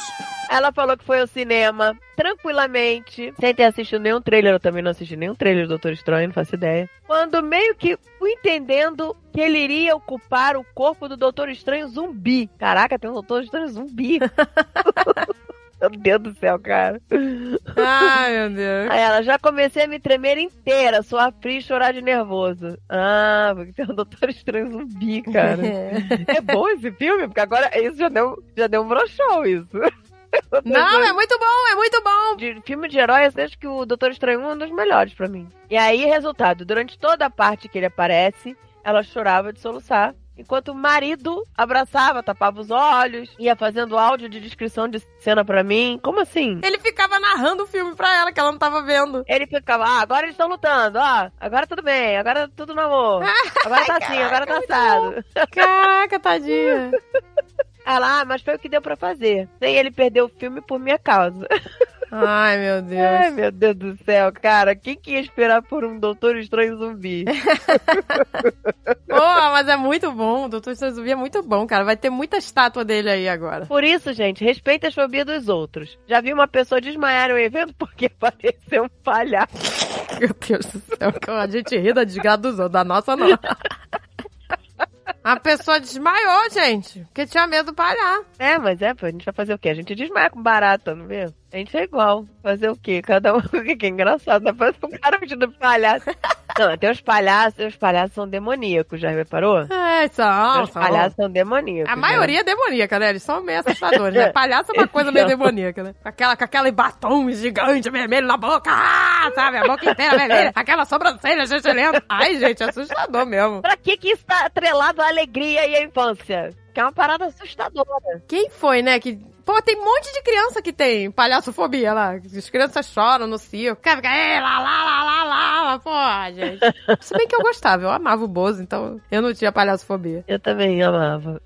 S2: ela falou que foi ao cinema tranquilamente, sem ter assistido nenhum trailer. Eu também não assisti nenhum trailer do Doutor Estranho, não faço ideia. Quando meio que fui entendendo que ele iria ocupar o corpo do Doutor Estranho zumbi. Caraca, tem um Doutor Estranho zumbi. (laughs) Meu Deus do céu, cara.
S1: Ai, meu Deus.
S2: Aí ela, já comecei a me tremer inteira, suar frio e chorar de nervoso. Ah, porque tem um Doutor Estranho zumbi, cara. É bom esse filme? Porque agora isso já deu, já deu um brochão, isso.
S1: Não, é muito bom, é muito bom.
S2: De filme de herói, eu acho que o Doutor Estranho é um dos melhores pra mim. E aí, resultado, durante toda a parte que ele aparece, ela chorava de soluçar. Enquanto o marido abraçava, tapava os olhos, ia fazendo áudio de descrição de cena pra mim. Como assim?
S1: Ele ficava narrando o filme pra ela, que ela não tava vendo.
S2: Ele ficava, ah, agora eles estão lutando, ó, agora tudo bem, agora tudo no amor. (laughs) Agora tá assim, agora tá assado. (laughs)
S1: Caraca, tadinha.
S2: Ela, ah, mas foi o que deu pra fazer. Sem ele perder o filme por minha causa. (laughs)
S1: Ai, meu Deus.
S2: Ai, meu Deus do céu, cara, quem que ia esperar por um Doutor Estranho zumbi? (laughs)
S1: Pô, mas é muito bom. O Doutor Estranho Zumbi é muito bom, cara. Vai ter muita estátua dele aí agora.
S2: Por isso, gente, respeita a fobia dos outros. Já vi uma pessoa desmaiar em um evento porque (laughs) pareceu um palhaço.
S1: Meu Deus do céu, a gente ri da desgraça dos outros, da nossa não. (laughs) A pessoa desmaiou, gente, porque tinha medo do palhaço.
S2: É, mas é, pô, a gente vai fazer o quê? A gente desmaia com barata, não vê? A gente é igual. Fazer o quê? Cada um. (laughs) Que é engraçado? Pra fazer um cara vestido de palhaço. Não, tem os palhaços, os palhaços são demoníacos, já reparou?
S1: É, são,
S2: os
S1: são.
S2: palhaços são demoníacos.
S1: A
S2: né?
S1: maioria é demoníaca, né? Eles são meio assustadores, né? (laughs) Palhaço é uma coisa meio demoníaca, né? Com Aquela, com aquela batom gigante vermelho na boca, ah, sabe? A boca inteira vermelha, (laughs) aquela sobrancelha lenta. Ai, gente, é assustador mesmo.
S2: Pra que que isso tá atrelado à alegria e à infância? Que é uma parada assustadora.
S1: Quem foi, né? Que. Pô, tem um monte de criança que tem palhaçofobia lá. As crianças choram no circo. Cara, fica, "Ei, lá, lá, lá, lá, lá, pô, gente. (laughs) Se bem que eu gostava, eu amava o Bozo, então eu não tinha palhaçofobia.
S2: Eu também amava.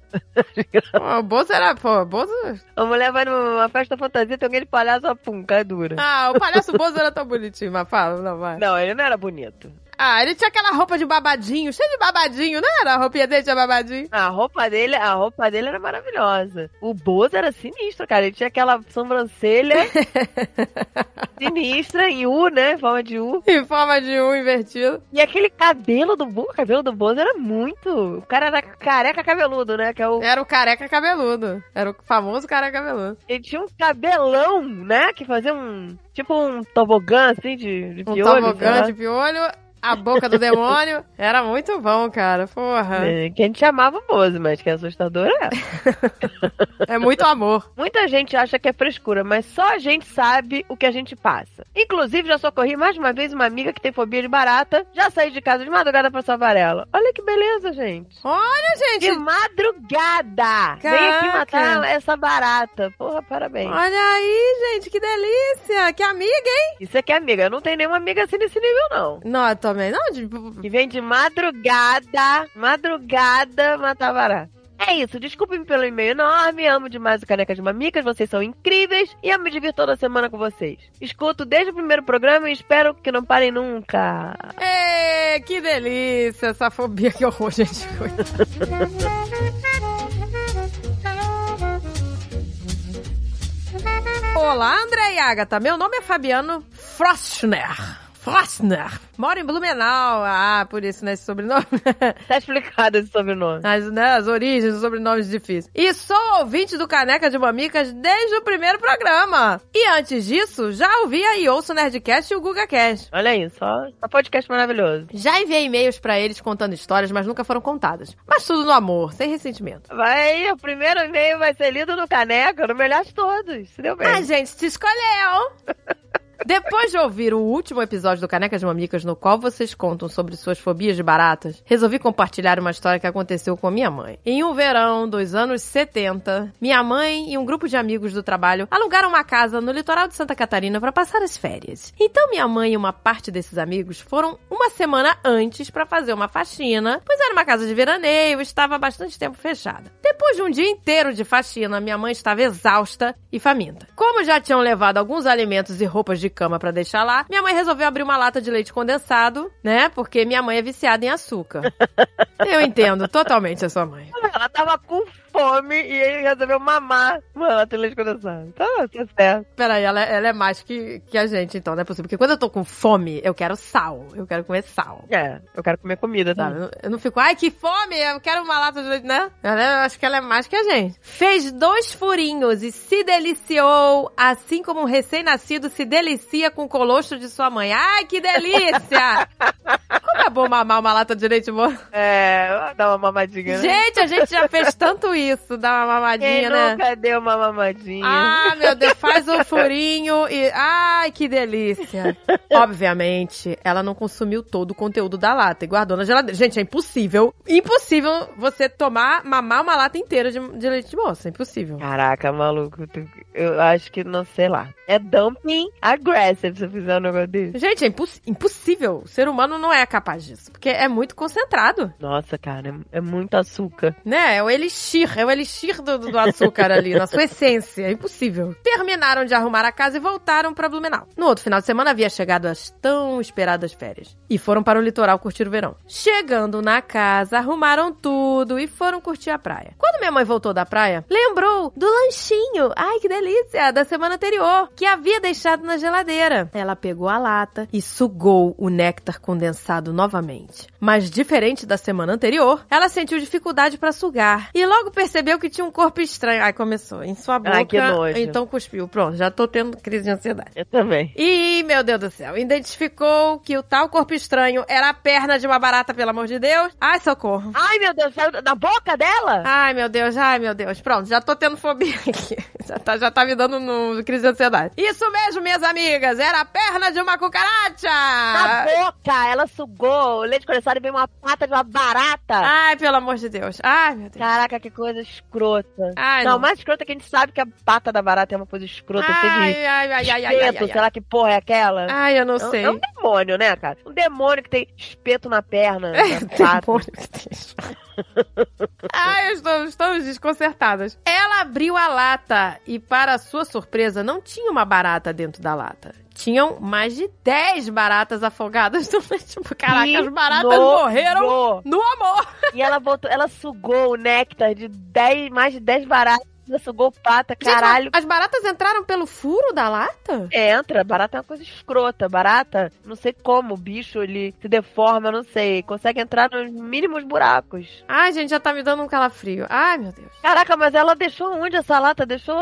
S1: Pô, o Bozo era, pô, Bozo.
S2: A mulher vai numa festa fantasia, tem alguém de palhaço, pum, cai dura.
S1: Ah, o palhaço Bozo era tão bonitinho, mas fala, não vai.
S2: Não, ele não era bonito.
S1: Ah, ele tinha aquela roupa de babadinho, cheio de babadinho, não era? A roupinha dele tinha babadinho.
S2: A roupa dele, a roupa dele era maravilhosa. O Bozo era sinistro, cara. Ele tinha aquela sobrancelha (laughs) sinistra em U, né? Em forma de U.
S1: Em forma de um invertido.
S2: E aquele cabelo do Bozo, o cabelo do Bozo era muito. O cara era careca cabeludo, né? Que é o...
S1: Era o careca cabeludo. Era o famoso careca cabeludo.
S2: Ele tinha um cabelão, né? Que fazia um. Tipo um tobogã, assim, de, de
S1: Um
S2: piolho. sei
S1: tobogã de piolho, a boca do demônio. Era muito bom, cara. Porra.
S2: É, que a gente chamava o Bozo, mas que é assustador é. (laughs)
S1: É muito amor.
S2: Muita gente acha que é frescura, mas só a gente sabe o que a gente passa. Inclusive, já socorri mais uma vez uma amiga que tem fobia de barata. Já saí de casa de madrugada pra salvar ela. Olha que beleza, gente.
S1: Olha,
S2: De
S1: gente.
S2: madrugada! Vem aqui
S1: Caraca.
S2: matar essa barata. Porra, parabéns.
S1: Olha aí, gente, que delícia. Que amiga, hein?
S2: Isso aqui é amiga. Eu não tenho nenhuma amiga assim nesse nível, não.
S1: Não, eu também não. De...
S2: Que vem de madrugada, madrugada matar barata. É isso, desculpem pelo e-mail enorme, amo demais o Caneca de Mamicas, vocês são incríveis e eu me divirto toda semana com vocês. Escuto desde o primeiro programa e espero que não parem nunca.
S1: Ê, que delícia essa fobia, que horror, gente. Olá, André e Agatha. Meu nome é Fabiano Frostner. Frostner. Moro em Blumenau. Ah, por isso, né, esse sobrenome. (laughs)
S2: Tá explicado esse sobrenome.
S1: As, né, as origens dos sobrenomes difíceis. E sou ouvinte do Caneca de Mamicas desde o primeiro programa. E antes disso, já ouvia e ouço o Nerdcast e o GugaCast.
S2: Olha aí, só, só podcast maravilhoso.
S1: Já enviei e-mails pra eles contando histórias, mas nunca foram contadas. Mas tudo no amor, sem ressentimento.
S2: Vai aí, o primeiro e-mail vai ser lido no Caneca, no melhor de todos. Se deu bem.
S1: A gente te escolheu! (laughs) Depois de ouvir o último episódio do Caneca de Mamicas, no qual vocês contam sobre suas fobias de baratas, resolvi compartilhar uma história que aconteceu com minha mãe. Em um verão dos anos 70, minha mãe e um grupo de amigos do trabalho alugaram uma casa no litoral de Santa Catarina para passar as férias. Então minha mãe e uma parte desses amigos foram uma semana antes para fazer uma faxina, pois era uma casa de veraneio estava bastante tempo fechada. Depois de um dia inteiro de faxina, minha mãe estava exausta e faminta. Como já tinham levado alguns alimentos e roupas de cama para deixar lá, minha mãe resolveu abrir uma lata de leite condensado, né? Porque minha mãe é viciada em açúcar. (laughs) Eu entendo totalmente a sua mãe.
S2: Ela tava com fome e ele resolveu mamar uma lata de leite condensado. Tá, tá certo.
S1: Peraí, ela, ela é mais que, que a gente, então, não é possível. Porque quando eu tô com fome, eu quero sal. Eu quero comer sal.
S2: É, eu quero comer comida, tá?
S1: Eu não- Eu não fico, ai, que fome, eu quero uma lata de leite, né? Ela, eu acho que ela é mais que a gente. Fez dois furinhos e se deliciou, assim como um recém-nascido se delicia com o colostro de sua mãe. Ai, que delícia! (laughs) Como é bom mamar uma lata de leite, amor?
S2: É, dá uma mamadinha, né?
S1: Gente, a gente já fez tanto isso, dar uma
S2: Quem
S1: mamadinha, né?
S2: nunca deu uma mamadinha?
S1: Ah, meu Deus, faz um (laughs) furinho e. Ai, que delícia! (laughs) Obviamente, ela não consumiu todo o conteúdo da lata e guardou na geladeira. Gente, é impossível. Impossível você tomar, mamar uma lata inteira de, de leite de moça. É impossível.
S2: Caraca, maluco, eu acho que não sei lá. É dumping aggressive se eu fizer um negócio desse.
S1: Gente, é imposs- impossível. O ser humano não é capaz disso. Porque é muito concentrado.
S2: Nossa, cara, é, é muito açúcar.
S1: Né? É o elixir. É o elixir do, do açúcar ali, na sua essência. É impossível. Terminaram de arrumar a casa e voltaram pra Blumenau. No outro final de semana havia chegado as tão esperadas férias. E foram para o litoral curtir o verão. Chegando na casa, arrumaram tudo e foram curtir a praia. Quando minha mãe voltou da praia, lembrou do lanchinho. Ai, que delícia! Da semana anterior, que havia deixado na geladeira. Ela pegou a lata e sugou o néctar condensado novamente. Mas diferente da semana anterior, ela sentiu dificuldade para sugar e logo percebeu que tinha um corpo estranho. Ai, começou em sua boca.
S2: Ai, que nojo.
S1: Então cuspiu. Pronto, já tô tendo crise de ansiedade.
S2: Eu também.
S1: E, meu Deus do céu, identificou que o tal corpo estranho era a perna de uma barata, pelo amor de Deus. Ai, socorro.
S2: Ai, meu Deus, saiu da boca dela?
S1: Ai, meu Deus, ai, meu Deus. Pronto, já tô tendo fobia aqui. (laughs) Já tá, já tá me dando no, crise de ansiedade. Isso mesmo, minhas amigas, era a perna de uma cucaracha.
S2: Na boca, ela sugou o leite condensado e veio uma pata de uma barata.
S1: Ai, pelo amor de Deus. Ai, meu Deus.
S2: Caraca, que coisa escrota.
S1: Ai,
S2: não,
S1: não.
S2: mais escrota é que a gente sabe que a pata da barata é uma coisa escrota, cheia de
S1: Ai, ai, ai, ai, ai, ai,
S2: espeto,
S1: ai,
S2: sei lá que porra é aquela.
S1: Ai, eu não
S2: É
S1: sei.
S2: É um demônio, né, cara? Um demônio que tem espeto na perna, (laughs) na pata.
S1: Demônio que tem. Ai, eu estou, estamos desconcertadas. Ela abriu a lata e, para sua surpresa, não tinha uma barata dentro da lata. Tinham mais de 10 baratas afogadas no. Tipo, caraca,
S2: Que
S1: as baratas
S2: nojo.
S1: morreram no amor.
S2: E ela botou, ela sugou o néctar de 10, mais de 10 baratas. Ela sugou pata, caralho.
S1: Gente, as baratas entraram pelo furo da lata?
S2: Entra, barata é uma coisa escrota. Barata, não sei como, o bicho ele se deforma, não sei. Consegue entrar nos mínimos buracos.
S1: Ai, gente, já tá me dando um calafrio. Ai, meu Deus.
S2: Caraca, mas ela deixou onde essa lata? Deixou.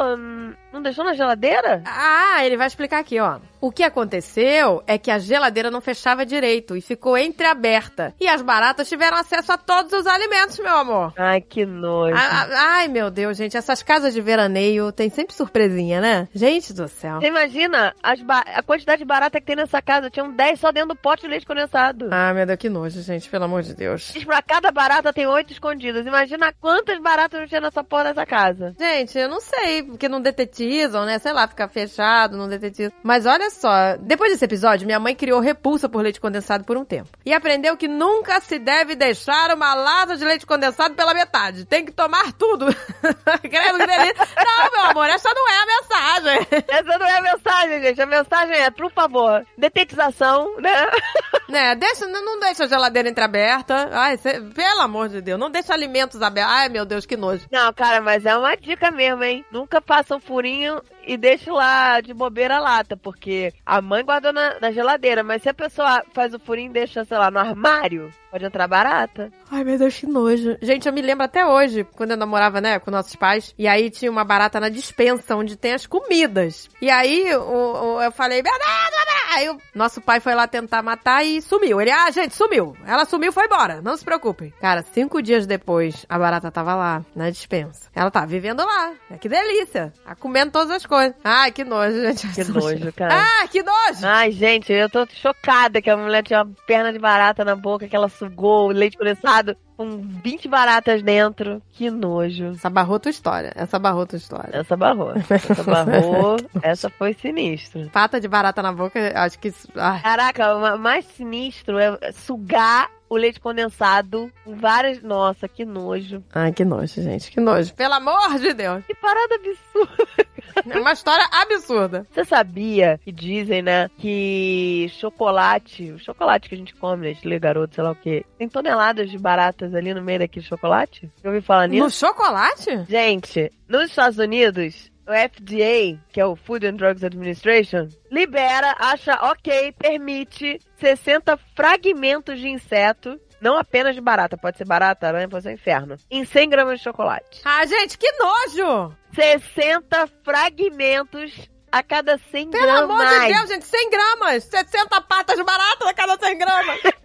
S2: Não deixou na geladeira?
S1: Ah, ele vai explicar aqui, ó. O que aconteceu é que a geladeira não fechava direito e ficou entreaberta. E as baratas tiveram acesso a todos os alimentos, meu amor.
S2: Ai, que nojo.
S1: Ah, ah, Ai, meu Deus, gente, essas casas de veraneio tem sempre surpresinha, né? Gente do céu.
S2: Você imagina a quantidade de barata que tem nessa casa? Tinham 10 só dentro do pote de leite condensado.
S1: Ah, meu Deus, que nojo, gente, pelo amor de Deus.
S2: Diz Pra cada barata tem oito escondidas. Imagina quantas baratas não tinha nessa porra dessa casa.
S1: Gente, eu não sei, porque num detetive detetizam, né? Sei lá, fica fechado, não detetiza. Mas olha só, depois desse episódio, minha mãe criou repulsa por leite condensado por um tempo. E aprendeu que nunca se deve deixar uma lata de leite condensado pela metade. Tem que tomar tudo. (laughs) Credo que delícia. Não, meu amor, essa não é a mensagem.
S2: Essa não é a mensagem, gente. A mensagem é, por favor, detetização, né? (laughs)
S1: né, deixa, não, deixa a geladeira entreaberta. Ai, cê- pelo amor de Deus, não deixa alimentos abertos. Ai, meu Deus, que nojo.
S2: Não, cara, mas é uma dica mesmo, hein? Nunca faça um furinho e deixe lá de bobeira a lata, porque a mãe guardou na, na geladeira, mas se a pessoa faz o furinho e deixa, sei lá, no armário, pode entrar barata.
S1: Ai, meu Deus, que nojo. Gente, eu me lembro até hoje, quando eu namorava, né, com nossos pais, e aí tinha uma barata na dispensa, onde tem as comidas. E aí, o, o- eu falei, meu Deus, meu Deus. Aí o nosso pai foi lá tentar matar e sumiu. Ele, ah, gente, sumiu. Ela sumiu foi embora. Não se preocupem. Cara, cinco dias depois, a barata tava lá, na dispensa. Ela tá vivendo lá. É que delícia. Tá comendo todas as coisas. Ai, que nojo, gente.
S2: Que nojo, cara.
S1: Ah, que nojo.
S2: Ai, gente, eu tô chocada que a mulher tinha uma perna de barata na boca, que ela sugou o leite condensado com 20 baratas dentro. Que nojo.
S1: Essa barrou tua história. Essa barrou tua história.
S2: Essa barrou. Essa barrou. (laughs) essa foi sinistra.
S1: Pata de barata na boca, acho que... Ai.
S2: Caraca, mais sinistro é sugar o leite condensado com várias. Nossa, que nojo.
S1: Ai, que nojo, gente. Que nojo. Pelo amor de Deus.
S2: Que parada absurda.
S1: É uma história absurda.
S2: Você sabia que dizem, né, que chocolate, o chocolate que a gente come, Nestlé, garoto, sei lá o quê, tem toneladas de baratas ali no meio daquele chocolate? Já ouviu falar nisso?
S1: No chocolate?
S2: Gente, nos Estados Unidos, o FDA, que é o Food and Drugs Administration, libera, acha ok, permite 60 fragmentos de inseto, não apenas de barata, pode ser barata, aranha, pode ser inferno, em 100 gramas de chocolate.
S1: Ah, gente, que nojo!
S2: 60 fragmentos a cada 100
S1: Pelo
S2: gramas.
S1: amor de Deus, gente, 100 gramas! 60 patas de barata a cada 100 gramas! (laughs)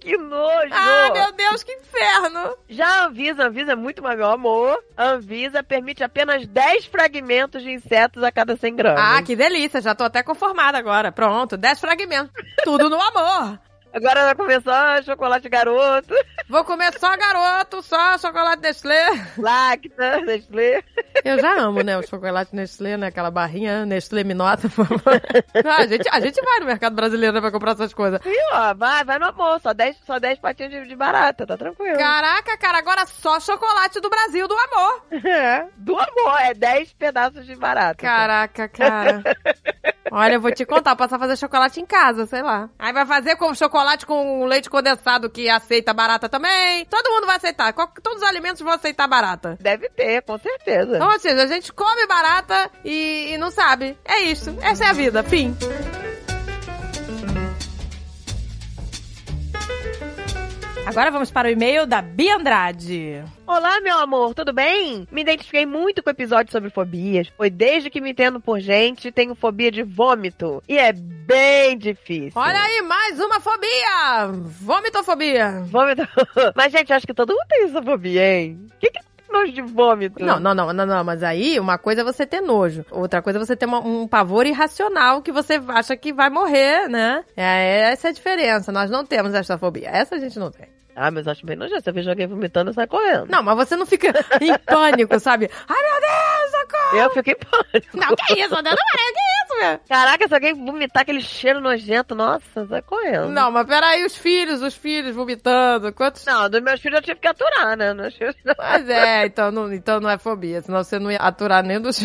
S2: que nojo!
S1: Ah, meu Deus, que inferno!
S2: Já a Anvisa, a Anvisa é muito mais meu amor. A Anvisa permite apenas 10 fragmentos de insetos a cada 100 gramas.
S1: Ah, que delícia, já tô até conformada agora. Pronto, 10 fragmentos. Tudo no amor.
S2: Agora vai começar chocolate garoto, (laughs)
S1: Vou comer só garoto, só chocolate Nestlé.
S2: Lacta, Nestlé.
S1: Eu já amo, né, o chocolate Nestlé, né, aquela barrinha Nestlé Minota. (laughs) Ah, a, gente, a gente vai no mercado brasileiro pra comprar essas coisas.
S2: E ó, vai, vai no amor. Só 10, só 10 patinhas de, de barata, tá tranquilo.
S1: Caraca, cara, agora só chocolate do Brasil, do amor. (laughs)
S2: É, do amor, é 10 pedaços de barata.
S1: Caraca, cara. Olha, eu vou te contar, passar a fazer chocolate em casa, sei lá. Aí vai fazer com chocolate com leite condensado que aceita barata também. Todo mundo vai aceitar. Todos os alimentos vão aceitar barata.
S2: Deve ter, com certeza.
S1: Então, ou seja, a gente come barata e, e não sabe. É isso. Essa é a vida. Fim. Agora vamos para o e-mail da Bia Andrade.
S2: Olá, meu amor, tudo bem? Me identifiquei muito com o episódio sobre fobias. Foi desde que me entendo por gente, tenho fobia de vômito. E é bem difícil.
S1: Olha aí, mais uma fobia! Vomitofobia.
S2: Vômito. (laughs) Mas, gente, acho que todo mundo tem essa fobia, hein? O que, que é nojo de vômito?
S1: Não, não, não, não, não, mas aí uma coisa é você ter nojo, outra coisa é você ter uma- um pavor irracional que você acha que vai morrer, né? É, essa é a diferença, nós não temos essa fobia, essa a gente não tem.
S2: Ah, mas eu acho bem nojento. Se eu vejo alguém vomitando, eu saio correndo.
S1: Não, mas você não fica em pânico, sabe? Ai, meu Deus, socorro!
S2: Eu fico em pânico.
S1: Não, que isso, meu Deus, não parei, que isso,
S2: Caraca, se alguém vomitar aquele cheiro nojento, nossa, sai correndo.
S1: Não, mas peraí, os filhos, os filhos vomitando, quantos...
S2: Não, dos meus filhos eu tive que aturar, né? Meus filhos.
S1: Mas é, então não, então não é fobia, senão você não ia aturar nem dos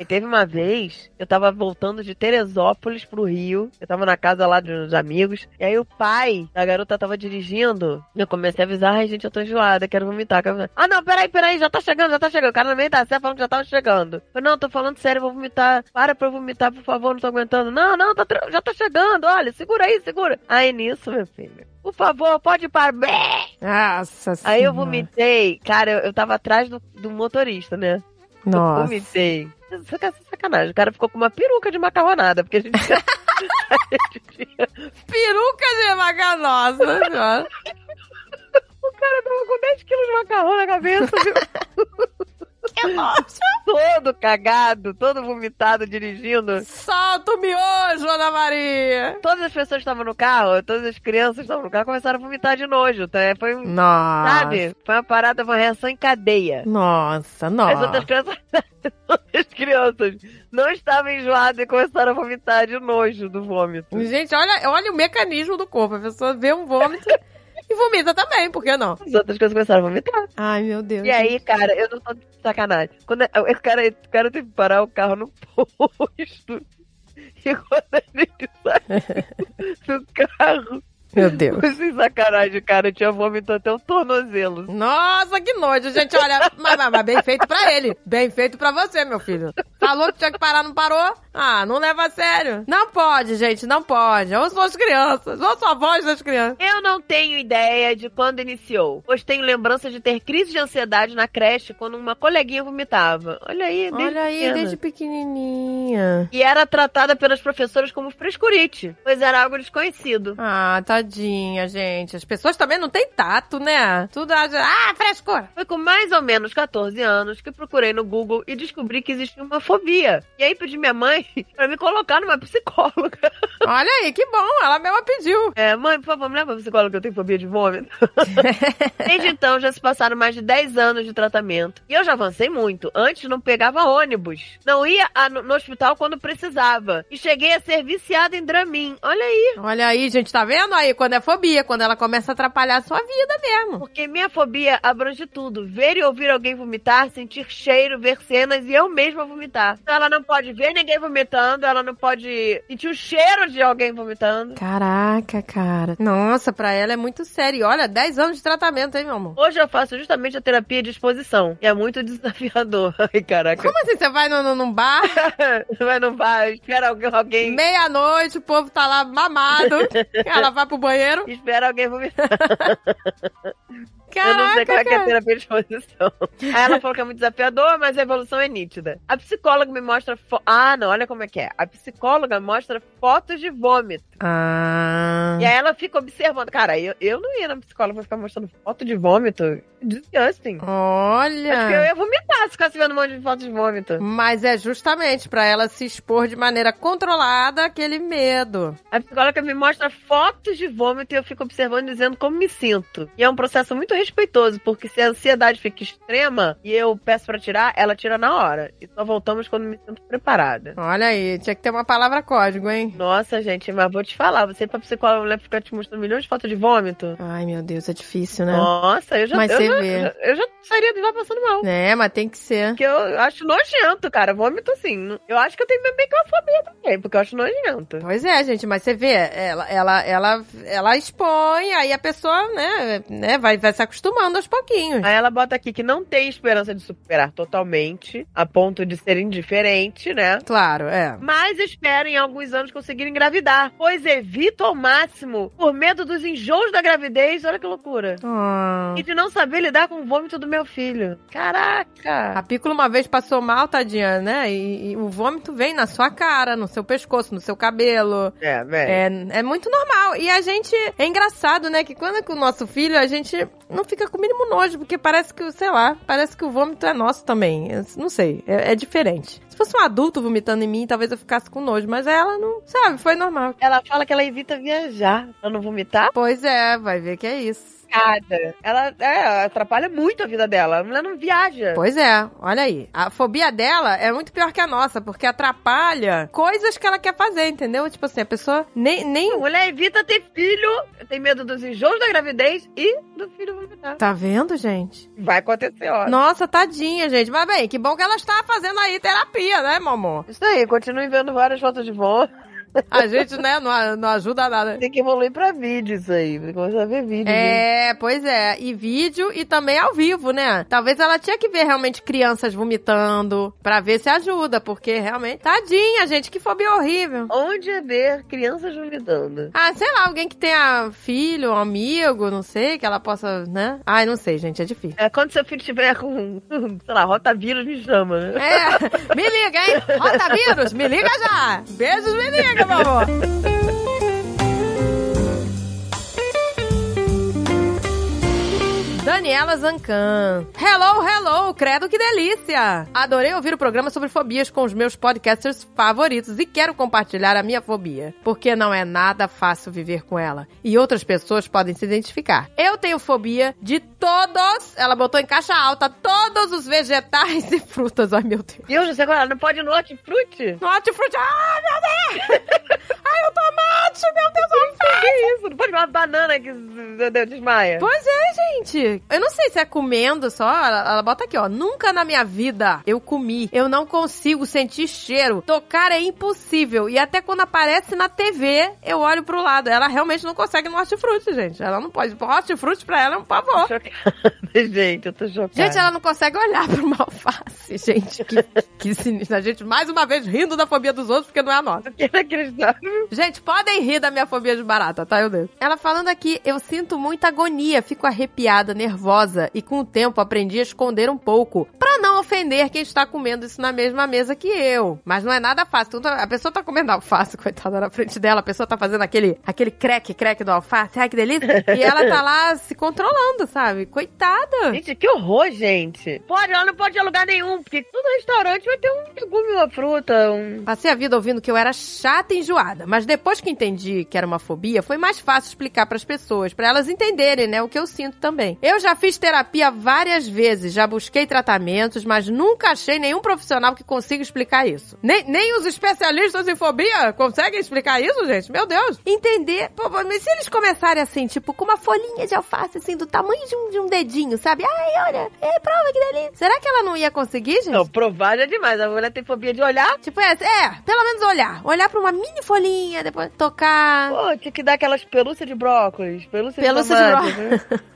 S2: E teve uma vez, eu tava voltando de Teresópolis pro Rio. Eu tava na casa lá uns amigos. E aí o pai da garota tava dirigindo. Eu comecei a avisar, ai gente, eu tô enjoada, quero vomitar, quero. Ah, não, peraí, peraí, já tá chegando, já tá chegando. O cara no meio da serra falando que já tava chegando. Eu falei, não, tô falando sério, vou vomitar. Para pra eu vomitar, por favor, não tô aguentando. Não, não, tá já tá chegando, olha, segura aí, segura. Aí nisso, meu filho. Por favor, pode parar.
S1: Nossa
S2: Aí eu vomitei. Cara, eu, eu tava atrás do, do motorista, né? Eu
S1: Nossa.
S2: vomitei. Saca- Sacanagem. O cara ficou com uma peruca de macarronada, porque a gente. (laughs)
S1: Peruca de maca, nossa senhora. (laughs)
S2: O cara tava com 10 quilos de macarrão na cabeça. viu? (laughs)
S1: que nojo. (laughs)
S2: todo cagado, todo vomitado, dirigindo.
S1: Solta o miojo, Ana Maria.
S2: Todas as pessoas que estavam no carro, todas as crianças que estavam no carro começaram a vomitar de nojo. Tá? Foi um.
S1: Nossa.
S2: Sabe? Foi uma parada, foi uma reação em cadeia.
S1: Nossa,
S2: As
S1: nossa.
S2: outras crianças. (laughs) as crianças não estavam enjoadas e começaram a vomitar de nojo do vômito.
S1: Gente, olha, olha o mecanismo do corpo. A pessoa vê um vômito e vomita também, por que não?
S2: As outras crianças começaram a vomitar.
S1: Ai, meu Deus.
S2: E aí, cara, eu não tô de sacanagem. Quando o cara, o cara teve que parar o carro no (laughs) posto. E quando a gente saiu do carro,
S1: Meu Deus.
S2: sem sacanagem, cara, eu tinha vômito até o tornozelo.
S1: Nossa, que nojo, gente. Olha, mas, mas- mas bem feito pra ele. Bem feito pra você, meu filho. Falou que tinha que parar, não parou? Ah, não leva a sério. Não pode, gente, não pode. Ou são as crianças, ou só a voz das crianças.
S2: Eu não tenho ideia de quando iniciou, pois tenho lembrança de ter crise de ansiedade na creche quando uma coleguinha vomitava. Olha aí, desde
S1: Olha aí,
S2: pequena.
S1: desde pequenininha.
S2: E era tratada pelas professoras como frescurite, pois era algo desconhecido.
S1: Ah, tadinha, gente. As pessoas também não têm tato, né? Tudo acha, ah, frescura.
S2: Foi com mais ou menos 14 anos que procurei no Google e descobri que existia uma fobia. E aí pedi minha mãe (laughs) pra me colocar numa psicóloga. (laughs)
S1: Olha aí, que bom, ela mesma pediu.
S2: É, mãe, por favor, me leva pra psicóloga que eu tenho fobia de vômito. (laughs) Desde então já se passaram mais de 10 anos de tratamento. E eu já avancei muito. Antes não pegava ônibus. Não ia a- no hospital quando precisava. E cheguei a ser viciada em Dramin. Olha aí.
S1: Olha aí, gente, tá vendo aí? Quando é fobia, quando ela começa a atrapalhar a sua vida mesmo.
S2: Porque minha fobia abrange tudo. Ver e ouvir alguém vomitar, sentir cheiro, ver cenas e eu mesma vomitar. Então ela não pode ver ninguém vomitando, ela não pode sentir o cheiro de alguém vomitando.
S1: Caraca, cara. Nossa, pra ela é muito sério. E olha, 10 anos de tratamento, hein, meu amor?
S2: Hoje eu faço justamente a terapia de exposição. E é muito (laughs) desafiador. Ai, caraca.
S1: Como assim? Você vai no, no- num bar, (laughs)
S2: Vai no bar, espera alguém
S1: meia-noite, o povo tá lá mamado, (laughs) ela vai pro banheiro.
S2: espera alguém vomitar. (laughs) eu não
S1: Caraca,
S2: sei como é que é a terapia de exposição. Aí ela falou que é muito desafiador, mas a evolução é nítida. A psicóloga me mostra. Fo... Ah, não, olha como é que é. A psicóloga mostra fotos de vômito.
S1: Ah.
S2: E aí ela fica observando. Cara, eu, eu não ia na psicóloga pra ficar mostrando foto de vômito. Disgusting.
S1: Olha.
S2: Acho que eu ia vomitar se ficasse vendo um monte de foto de vômito.
S1: Mas é justamente pra ela se expor de maneira controlada aquele medo.
S2: A psicóloga me mostra fotos de vômito e eu fico observando e dizendo como me sinto. E é um processo muito respeitoso, porque se a ansiedade fica extrema e eu peço pra tirar, ela tira na hora. E só voltamos quando me sinto preparada.
S1: Olha aí, tinha que ter uma palavra código, hein?
S2: Nossa, gente, mas vou te falar, você pra psicóloga a mulher ficar te mostrando milhões de fotos de vômito.
S1: Ai, meu Deus, é difícil, né?
S2: Nossa, eu já,
S1: Mas
S2: eu,
S1: você
S2: já,
S1: vê.
S2: eu já sairia de lá passando mal.
S1: É, mas tem que ser.
S2: Porque eu acho nojento, cara. Vômito, assim. Eu acho que eu tenho bem que uma fobia também, porque eu acho nojento.
S1: Pois é, gente, mas você vê, ela, ela, ela, ela expõe, aí a pessoa, né, né vai, vai se acostumando aos pouquinhos.
S2: Aí ela bota aqui que não tem esperança de superar totalmente, a ponto de ser indiferente, né?
S1: Claro, é.
S2: Mas espera em alguns anos conseguir engravidar, pois evita ao máximo por medo dos enjoos da gravidez. Olha que loucura.
S1: Ah.
S2: E de não saber lidar com o vômito do meu filho.
S1: A
S2: Caraca!
S1: Pícola uma vez passou mal, tadinha, né? E, e o vômito vem na sua cara, no seu pescoço, no seu cabelo.
S2: É, velho.
S1: É, é muito normal. E a gente. É engraçado, né? Que quando é com o nosso filho, a gente não fica com o mínimo nojo, porque parece que, sei lá, parece que o vômito é nosso também. Eu não sei, é, é diferente. Se fosse um adulto vomitando em mim, talvez eu ficasse com nojo, mas ela não, sabe, foi normal.
S2: Ela fala que ela evita viajar pra não vomitar.
S1: Pois é, vai ver que é isso.
S2: Cada. Ela é, atrapalha muito a vida dela. A mulher não viaja.
S1: Pois é, olha aí. A fobia dela é muito pior que a nossa, porque atrapalha coisas que ela quer fazer, entendeu? Tipo assim, a pessoa nem.
S2: A
S1: nem...
S2: mulher evita ter filho, tem medo dos enjoos da gravidez e do filho vomitar.
S1: Tá vendo, gente?
S2: Vai acontecer, ó.
S1: Nossa, tadinha, gente. Mas bem, que bom que ela está fazendo aí terapia, né, meu amor?
S2: Isso aí, continue vendo várias fotos de vômito. (laughs)
S1: A gente, né, não, não ajuda nada.
S2: Tem que evoluir pra vídeo isso aí. Começar a ver vídeo. né?
S1: É, pois é. E vídeo e também ao vivo, né? Talvez ela tinha que ver realmente crianças vomitando pra ver se ajuda, porque realmente. Tadinha, gente, que fobia horrível.
S2: Onde é ver crianças vomitando?
S1: Ah, sei lá, alguém que tenha filho, um amigo, não sei, que ela possa, né? Ai, não sei, gente, é difícil.
S2: É, quando seu filho tiver com, (laughs) sei lá, rotavírus, me chama, né?
S1: É, me liga, hein? Rotavírus, me liga já. Beijos, me liga, meu amor. Daniela Zancan. Hello, hello, credo que delícia! Adorei ouvir o programa sobre fobias com os meus podcasters favoritos e quero compartilhar a minha fobia, porque não é nada fácil viver com ela e outras pessoas podem se identificar. Eu tenho fobia de todos, ela botou em caixa alta, todos os vegetais e frutas. Ai, meu Deus.
S2: Deus, você agora não pode no hortifruti?
S1: No hortifruti, ai, meu Deus! ai, o tomate, meu Deus!
S2: Que isso? Não pode comer uma banana que desmaia.
S1: Pois é, gente. Eu não sei se é comendo só. Ela, ela bota aqui, ó. Nunca na minha vida eu comi. Eu não consigo sentir cheiro. Tocar é impossível. E até quando aparece na TV, eu olho pro lado. Ela realmente não consegue no hortifruti, gente. Ela não pode. Hortifruti pra ela é um pavor.
S2: Chocada, (laughs) gente. Eu tô chocada.
S1: Gente, ela não consegue olhar pra uma alface, gente. Que, que sinistra. A gente, mais uma vez, rindo da fobia dos outros, porque não é a nossa.
S2: Que inacreditável.
S1: Gente, podem rir da minha fobia de barata, tá? Eu Deus. Ela falando aqui, eu sinto muita agonia, fico arrepiada, nervosa e com o tempo aprendi a esconder um pouco, pra não ofender quem está comendo isso na mesma mesa que eu. Mas não é nada fácil. Então, A pessoa tá comendo alface, (laughs) coitada, na frente dela, a pessoa tá fazendo aquele, aquele creque, creque do alface, ai que delícia, e ela tá lá se controlando, sabe? Coitada.
S2: Gente, que horror, gente. Pode, ela não pode ir a lugar nenhum, porque todo restaurante vai ter um legume, uma fruta, um...
S1: Passei a vida ouvindo que eu era chata e enjoada, mas depois que entendi que era uma fobia, foi mais fácil explicar pras pessoas, pra elas entenderem, né, o que eu sinto também. Eu já fiz terapia várias vezes, já busquei tratamentos, mas nunca achei nenhum profissional que consiga explicar isso. Nem, nem os especialistas em fobia conseguem explicar isso, gente? Meu Deus. Entender, pô, mas se eles começarem assim, tipo, com uma folhinha de alface, assim, do tamanho de um, de um dedinho, sabe? Ai, olha, é, prova que delícia. Será que ela não ia conseguir, gente?
S2: Não, provar já é demais. A mulher tem fobia de olhar.
S1: Tipo, é, é, pelo menos olhar. Olhar pra uma mini folhinha, depois tocar.
S2: Pô, tinha que dar aquelas pelúcias de brócolis, pelúcia,
S1: Pelúcia
S2: de
S1: de
S2: tomate. né? (laughs)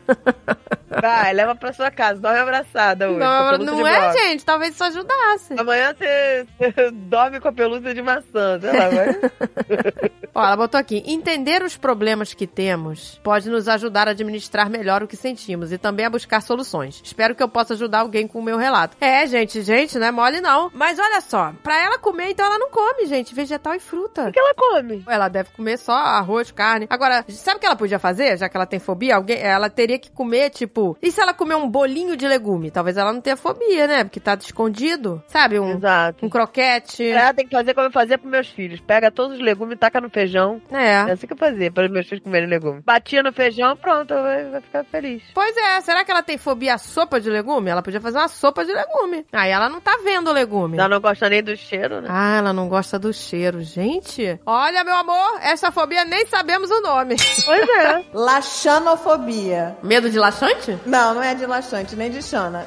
S2: Vai, leva pra sua casa, dorme abraçada hoje.
S1: Não, não é,
S2: brócolis.
S1: gente. Talvez isso ajudasse.
S2: Amanhã você, você (laughs) dorme com a pelúcia de maçã, sei lá, vai. (laughs)
S1: Ó, ela botou aqui: entender os problemas que temos pode nos ajudar a administrar melhor o que sentimos e também a buscar soluções. Espero que eu possa ajudar alguém com o meu relato. É, gente, gente, não é mole não. Mas olha só, pra ela comer, então ela não come, gente, vegetal e fruta.
S2: O que ela come?
S1: Ela deve comer só arroz, carne. Agora, sabe o que ela podia fazer, já que ela tem fobia? Alguém, ela teria que comer, tipo. E se ela comer um bolinho de legume? Talvez ela não tenha fobia, né? Porque tá escondido. Sabe? Um,
S2: Exato.
S1: um croquete.
S2: Ela tem que fazer como eu fazia pros meus filhos. Pega todos os legumes, taca no feijão. É
S1: É.
S2: assim que eu fazia, para os meus filhos comerem legumes. Batia no feijão, pronto, vai, vai ficar feliz.
S1: Pois é, será que ela tem fobia à sopa de legume? Ela podia fazer uma sopa de legume. Aí ela não tá vendo o legume.
S2: Ela não gosta nem do cheiro, né?
S1: Ah, ela não gosta do cheiro. Gente, olha, meu amor, essa fobia nem sabemos o nome.
S2: Pois é. (laughs)
S8: Laxanofobia.
S1: Medo de laxante?
S8: Não, não é de laxante, nem de xana.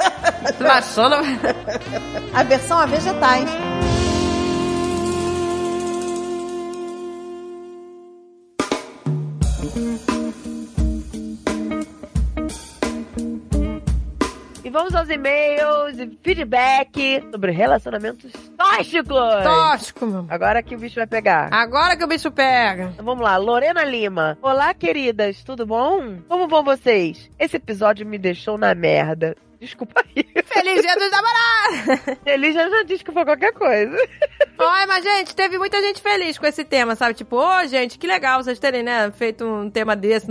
S8: (laughs)
S1: Laxona.
S8: Aversão a vegetais.
S2: Vamos aos e-mails e feedback sobre relacionamentos tóxicos.
S1: Tóxico, meu.
S2: Agora que o bicho vai pegar.
S1: Agora que o bicho pega.
S2: Então vamos lá, Lorena Lima. Olá, queridas, tudo bom? Como vão vocês? Esse episódio me deixou na merda. Desculpa aí.
S1: Feliz dia dos namorados!
S2: Ele já, já disse que foi qualquer coisa.
S1: Ai, mas, gente, teve muita gente feliz com esse tema, sabe? Tipo, ô, gente, que legal vocês terem, né, feito um tema desse.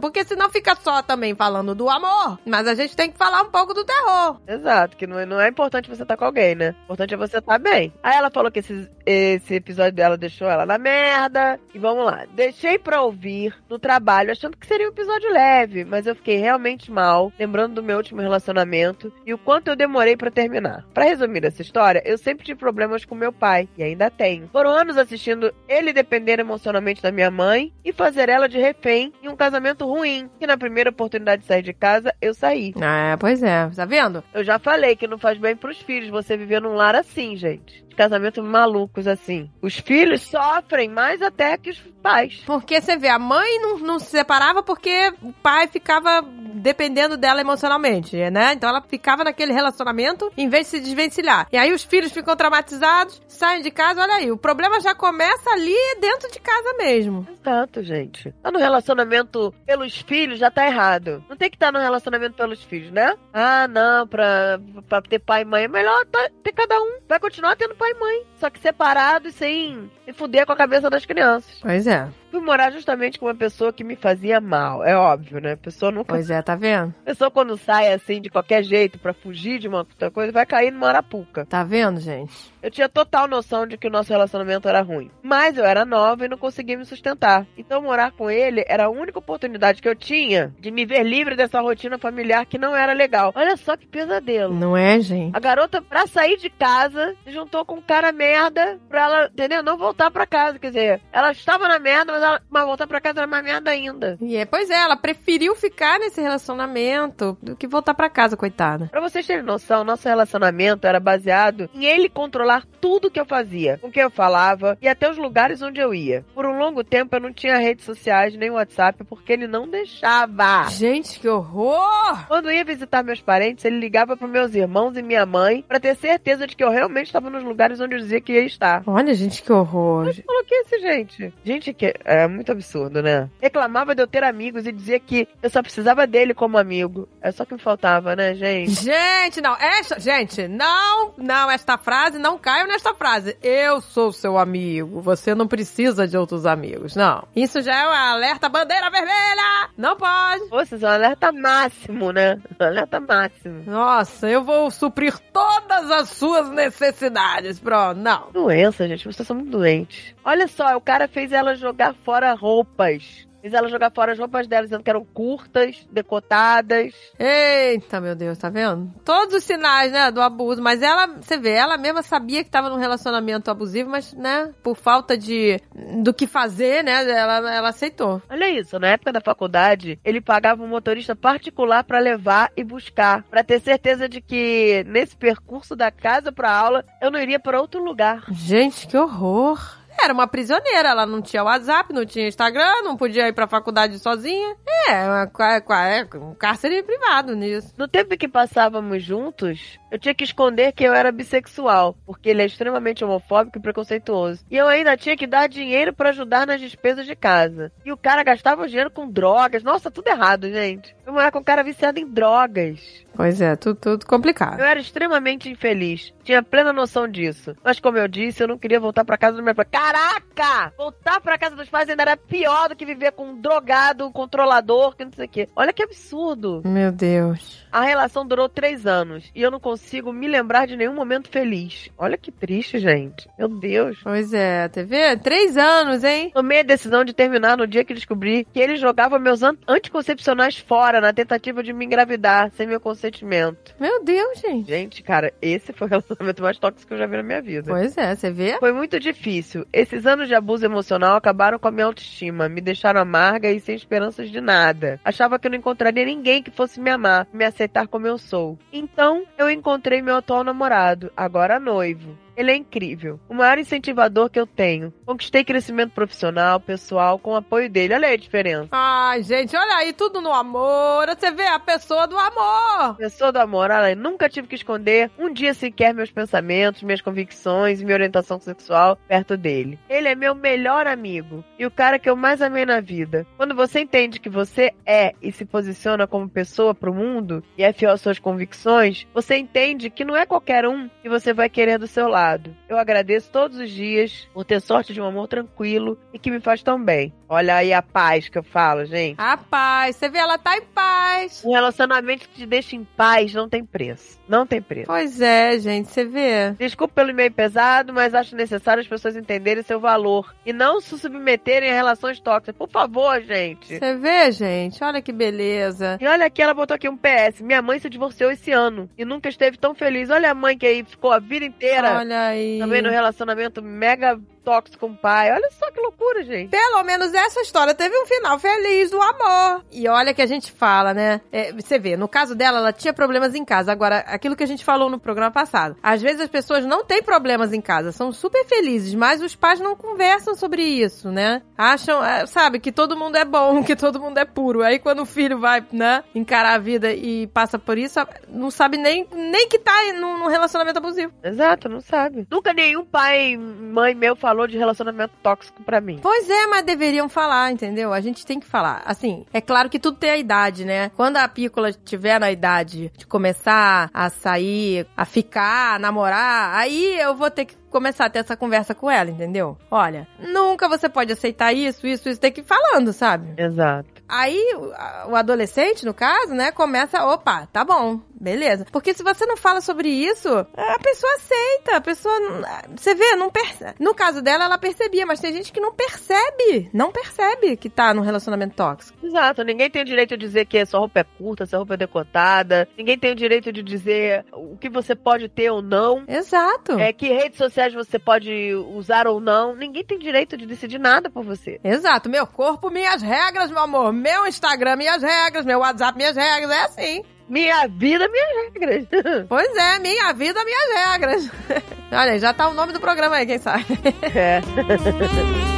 S1: Porque senão fica só também falando do amor. Mas a gente tem que falar um pouco do terror.
S2: Exato, que não é, não é importante você estar com alguém, né? O importante é você estar bem. Aí ela falou que esse, esse episódio dela deixou ela na merda. E vamos lá. Deixei pra ouvir no trabalho, achando que seria um episódio leve, mas eu fiquei realmente mal, lembrando do meu último relacionamento e o quanto eu demorei pra terminar. Pra resumir essa história, eu sempre tive problemas com meu pai, e ainda tenho. Foram anos assistindo ele depender emocionalmente da minha mãe e fazer ela de refém em um casamento ruim, que na primeira oportunidade de sair de casa, eu saí.
S1: Ah, pois é. Tá vendo?
S2: Eu já falei que não faz bem pros filhos você viver num lar assim, gente. De casamentos malucos assim. Os filhos sofrem mais até que os pais.
S1: Porque você vê, a mãe não, não se separava porque o pai ficava dependendo dela emocionalmente, né? Então ela ficava naquele relacionamento em vez de se desvencilhar. E aí os filhos ficam traumatizados, saem de casa, olha aí, o problema já começa ali dentro de casa mesmo.
S2: Exato, gente. Tá no relacionamento pelos filhos, já tá errado. Não tem que estar no relacionamento pelos filhos, né? Ah, não, pra, pra ter pai e mãe. É melhor tá- ter cada um. Vai continuar tendo pai e mãe. Só que separado e sem se fuder com a cabeça das crianças.
S1: Pois é.
S2: Fui morar justamente com uma pessoa que me fazia mal. É óbvio, né? A pessoa nunca.
S1: Pois é, tá vendo?
S2: A pessoa quando sai assim de qualquer jeito pra fugir de uma outra coisa, vai cair numa arapuca.
S1: Tá vendo, gente?
S2: Eu tinha total noção de que o nosso relacionamento era ruim. Mas eu era nova e não conseguia me sustentar. Então morar com ele era a única oportunidade que eu tinha de me ver livre dessa rotina familiar que não era legal. Olha só que pesadelo.
S1: Não é, gente?
S2: A garota, pra sair de casa, se juntou com um cara merda pra ela, entendeu? Não voltar pra casa. Quer dizer, ela estava na merda, mas, ela, mas voltar pra casa era mais merda ainda.
S1: E é, pois é, ela preferiu ficar nesse relacionamento do que voltar pra casa, coitada.
S2: Pra vocês terem noção, nosso relacionamento era baseado em ele controlar tudo que eu fazia, com quem eu falava e até os lugares onde eu ia. Por um longo tempo eu não tinha redes sociais nem WhatsApp porque ele não deixava.
S1: Gente, que horror!
S2: Quando eu ia visitar meus parentes, ele ligava para meus irmãos e minha mãe para ter certeza de que eu realmente estava nos lugares onde eu dizia que ia estar.
S1: Olha, gente, que horror.
S2: Mas coloquei esse gente. Gente, que é muito absurdo, né? Reclamava de eu ter amigos e dizia que eu só precisava dele como amigo. É só que me faltava, né, gente?
S1: Gente, não, esta, gente, não, não, esta frase, não caiam nesta frase. Eu sou seu amigo, você não precisa de outros amigos, não. Isso já é um alerta bandeira vermelha! Não pode!
S2: Vocês são um alerta máximo, né? Um alerta máximo.
S1: Nossa, eu vou suprir todas as suas necessidades, pronto, não.
S2: Doença, gente, vocês são muito doentes. Olha só, o cara fez ela jogar fora roupas. Fez ela jogar fora as roupas dela, dizendo que eram curtas, decotadas.
S1: Eita, meu Deus, tá vendo? Todos os sinais, né, do abuso. Mas ela, você vê, ela mesma sabia que tava num relacionamento abusivo, mas, né, por falta de do que fazer, né, ela, ela aceitou.
S2: Olha isso, na época da faculdade, ele pagava um motorista particular pra levar e buscar, Pra ter certeza de que nesse percurso da casa pra aula eu não iria pra outro lugar.
S1: Gente, que horror. Era uma prisioneira, ela não tinha WhatsApp, não tinha Instagram, não podia ir pra faculdade sozinha. É, uma, uma, é um cárcere privado nisso.
S2: No tempo que passávamos juntos, eu tinha que esconder que eu era bissexual, porque ele é extremamente homofóbico e preconceituoso. E eu ainda tinha que dar dinheiro para ajudar nas despesas de casa. E o cara gastava o dinheiro com drogas. Nossa, tudo errado, gente. Eu morava com um cara viciado em drogas.
S1: Pois é, tudo, tudo complicado.
S2: Eu era extremamente infeliz. Tinha plena noção disso. Mas como eu disse, eu não queria voltar para casa do meu pai. Caraca! Voltar para casa dos pais ainda era pior do que viver com um drogado, um controlador, que não sei o quê. Olha que absurdo.
S1: Meu Deus.
S2: A relação durou três anos e eu não consigo me lembrar de nenhum momento feliz. Olha que triste, gente. Meu Deus.
S1: Pois é, TV, três anos, hein?
S2: Tomei a decisão de terminar no dia que descobri que ele jogava meus an anticoncepcionais fora na tentativa de me engravidar sem meu consentimento.
S1: Meu Deus, gente.
S2: Gente, cara, esse foi o relacionamento mais tóxico que eu já vi na minha vida.
S1: Pois é, você vê?
S2: Foi muito difícil. Esses anos de abuso emocional acabaram com a minha autoestima, me deixaram amarga e sem esperanças de nada. Achava que eu não encontraria ninguém que fosse me amar, me aceitar como eu sou. Então, eu encontrei meu atual namorado, agora noivo. Ele é incrível. O maior incentivador que eu tenho. Conquistei crescimento profissional, pessoal, com o apoio dele. Olha aí a diferença.
S1: Ai, gente, olha aí, tudo no amor. Você vê a pessoa do amor.
S2: Pessoa do amor, olha aí. Nunca tive que esconder um dia sequer meus pensamentos, minhas convicções e minha orientação sexual perto dele. Ele é meu melhor amigo e o cara que eu mais amei na vida. Quando você entende que você é e se posiciona como pessoa pro mundo e é fiel às suas convicções, você entende que não é qualquer um que você vai querer do seu lado. Eu agradeço todos os dias por ter sorte de um amor tranquilo e que me faz tão bem. Olha aí a paz que eu falo, gente.
S1: A paz. Você vê, ela tá em paz.
S2: Um relacionamento que te deixa em paz não tem preço. Não tem preço.
S1: Pois é, gente, você vê.
S2: Desculpa pelo e-mail pesado, mas acho necessário as pessoas entenderem seu valor e não se submeterem a relações tóxicas. Por favor, gente.
S1: Você vê, gente? Olha que beleza.
S2: E olha aqui, ela botou aqui um PS. Minha mãe se divorciou esse ano e nunca esteve tão feliz. Olha a mãe que aí ficou a vida inteira.
S1: Olha aí.
S2: Também no relacionamento mega tóxico com o pai. Olha só que loucura, gente.
S1: Pelo menos essa história teve um final feliz do amor. E olha que a gente fala, né? É, você vê, no caso dela, ela tinha problemas em casa. Agora, aquilo que a gente falou no programa passado. Às vezes as pessoas não têm problemas em casa, são super felizes, mas os pais não conversam sobre isso, né? Acham, é, sabe, que todo mundo é bom, (laughs) que todo mundo é puro. Aí quando o filho vai, né, encarar a vida e passa por isso, não sabe nem, nem que tá num, num relacionamento abusivo.
S2: Exato, não sabe. Nunca nenhum pai, mãe meu falou falou de relacionamento tóxico pra mim.
S1: Pois é, mas deveriam falar, entendeu? A gente tem que falar. Assim, é claro que tudo tem a idade, né? Quando a pícola estiver na idade de começar a sair, a ficar, a namorar, aí eu vou ter que começar a ter essa conversa com ela, entendeu? Olha, nunca você pode aceitar isso, isso, isso, tem que ir falando, sabe?
S2: Exato.
S1: Aí o- adolescente, no caso, né, começa, opa, tá bom, beleza. Porque se você não fala sobre isso, a pessoa aceita, a pessoa, você vê, não percebe. No caso dela, ela percebia, mas tem gente que não percebe, não percebe que tá num relacionamento tóxico.
S2: Exato. Ninguém tem o direito de dizer que sua roupa é curta, sua roupa é decotada. Ninguém tem o direito de dizer o que você pode ter ou não.
S1: Exato.
S2: É, que redes sociais você pode usar ou não. Ninguém tem direito de decidir nada por você.
S1: Exato, meu corpo, minhas regras, meu amor. Meu Instagram, minhas regras. Meu WhatsApp, minhas regras. É assim.
S2: Minha vida, minhas regras. (laughs)
S1: Pois é, minha vida, minhas regras. (laughs) Olha aí, já tá o nome do programa aí, quem sabe.
S2: é. (laughs)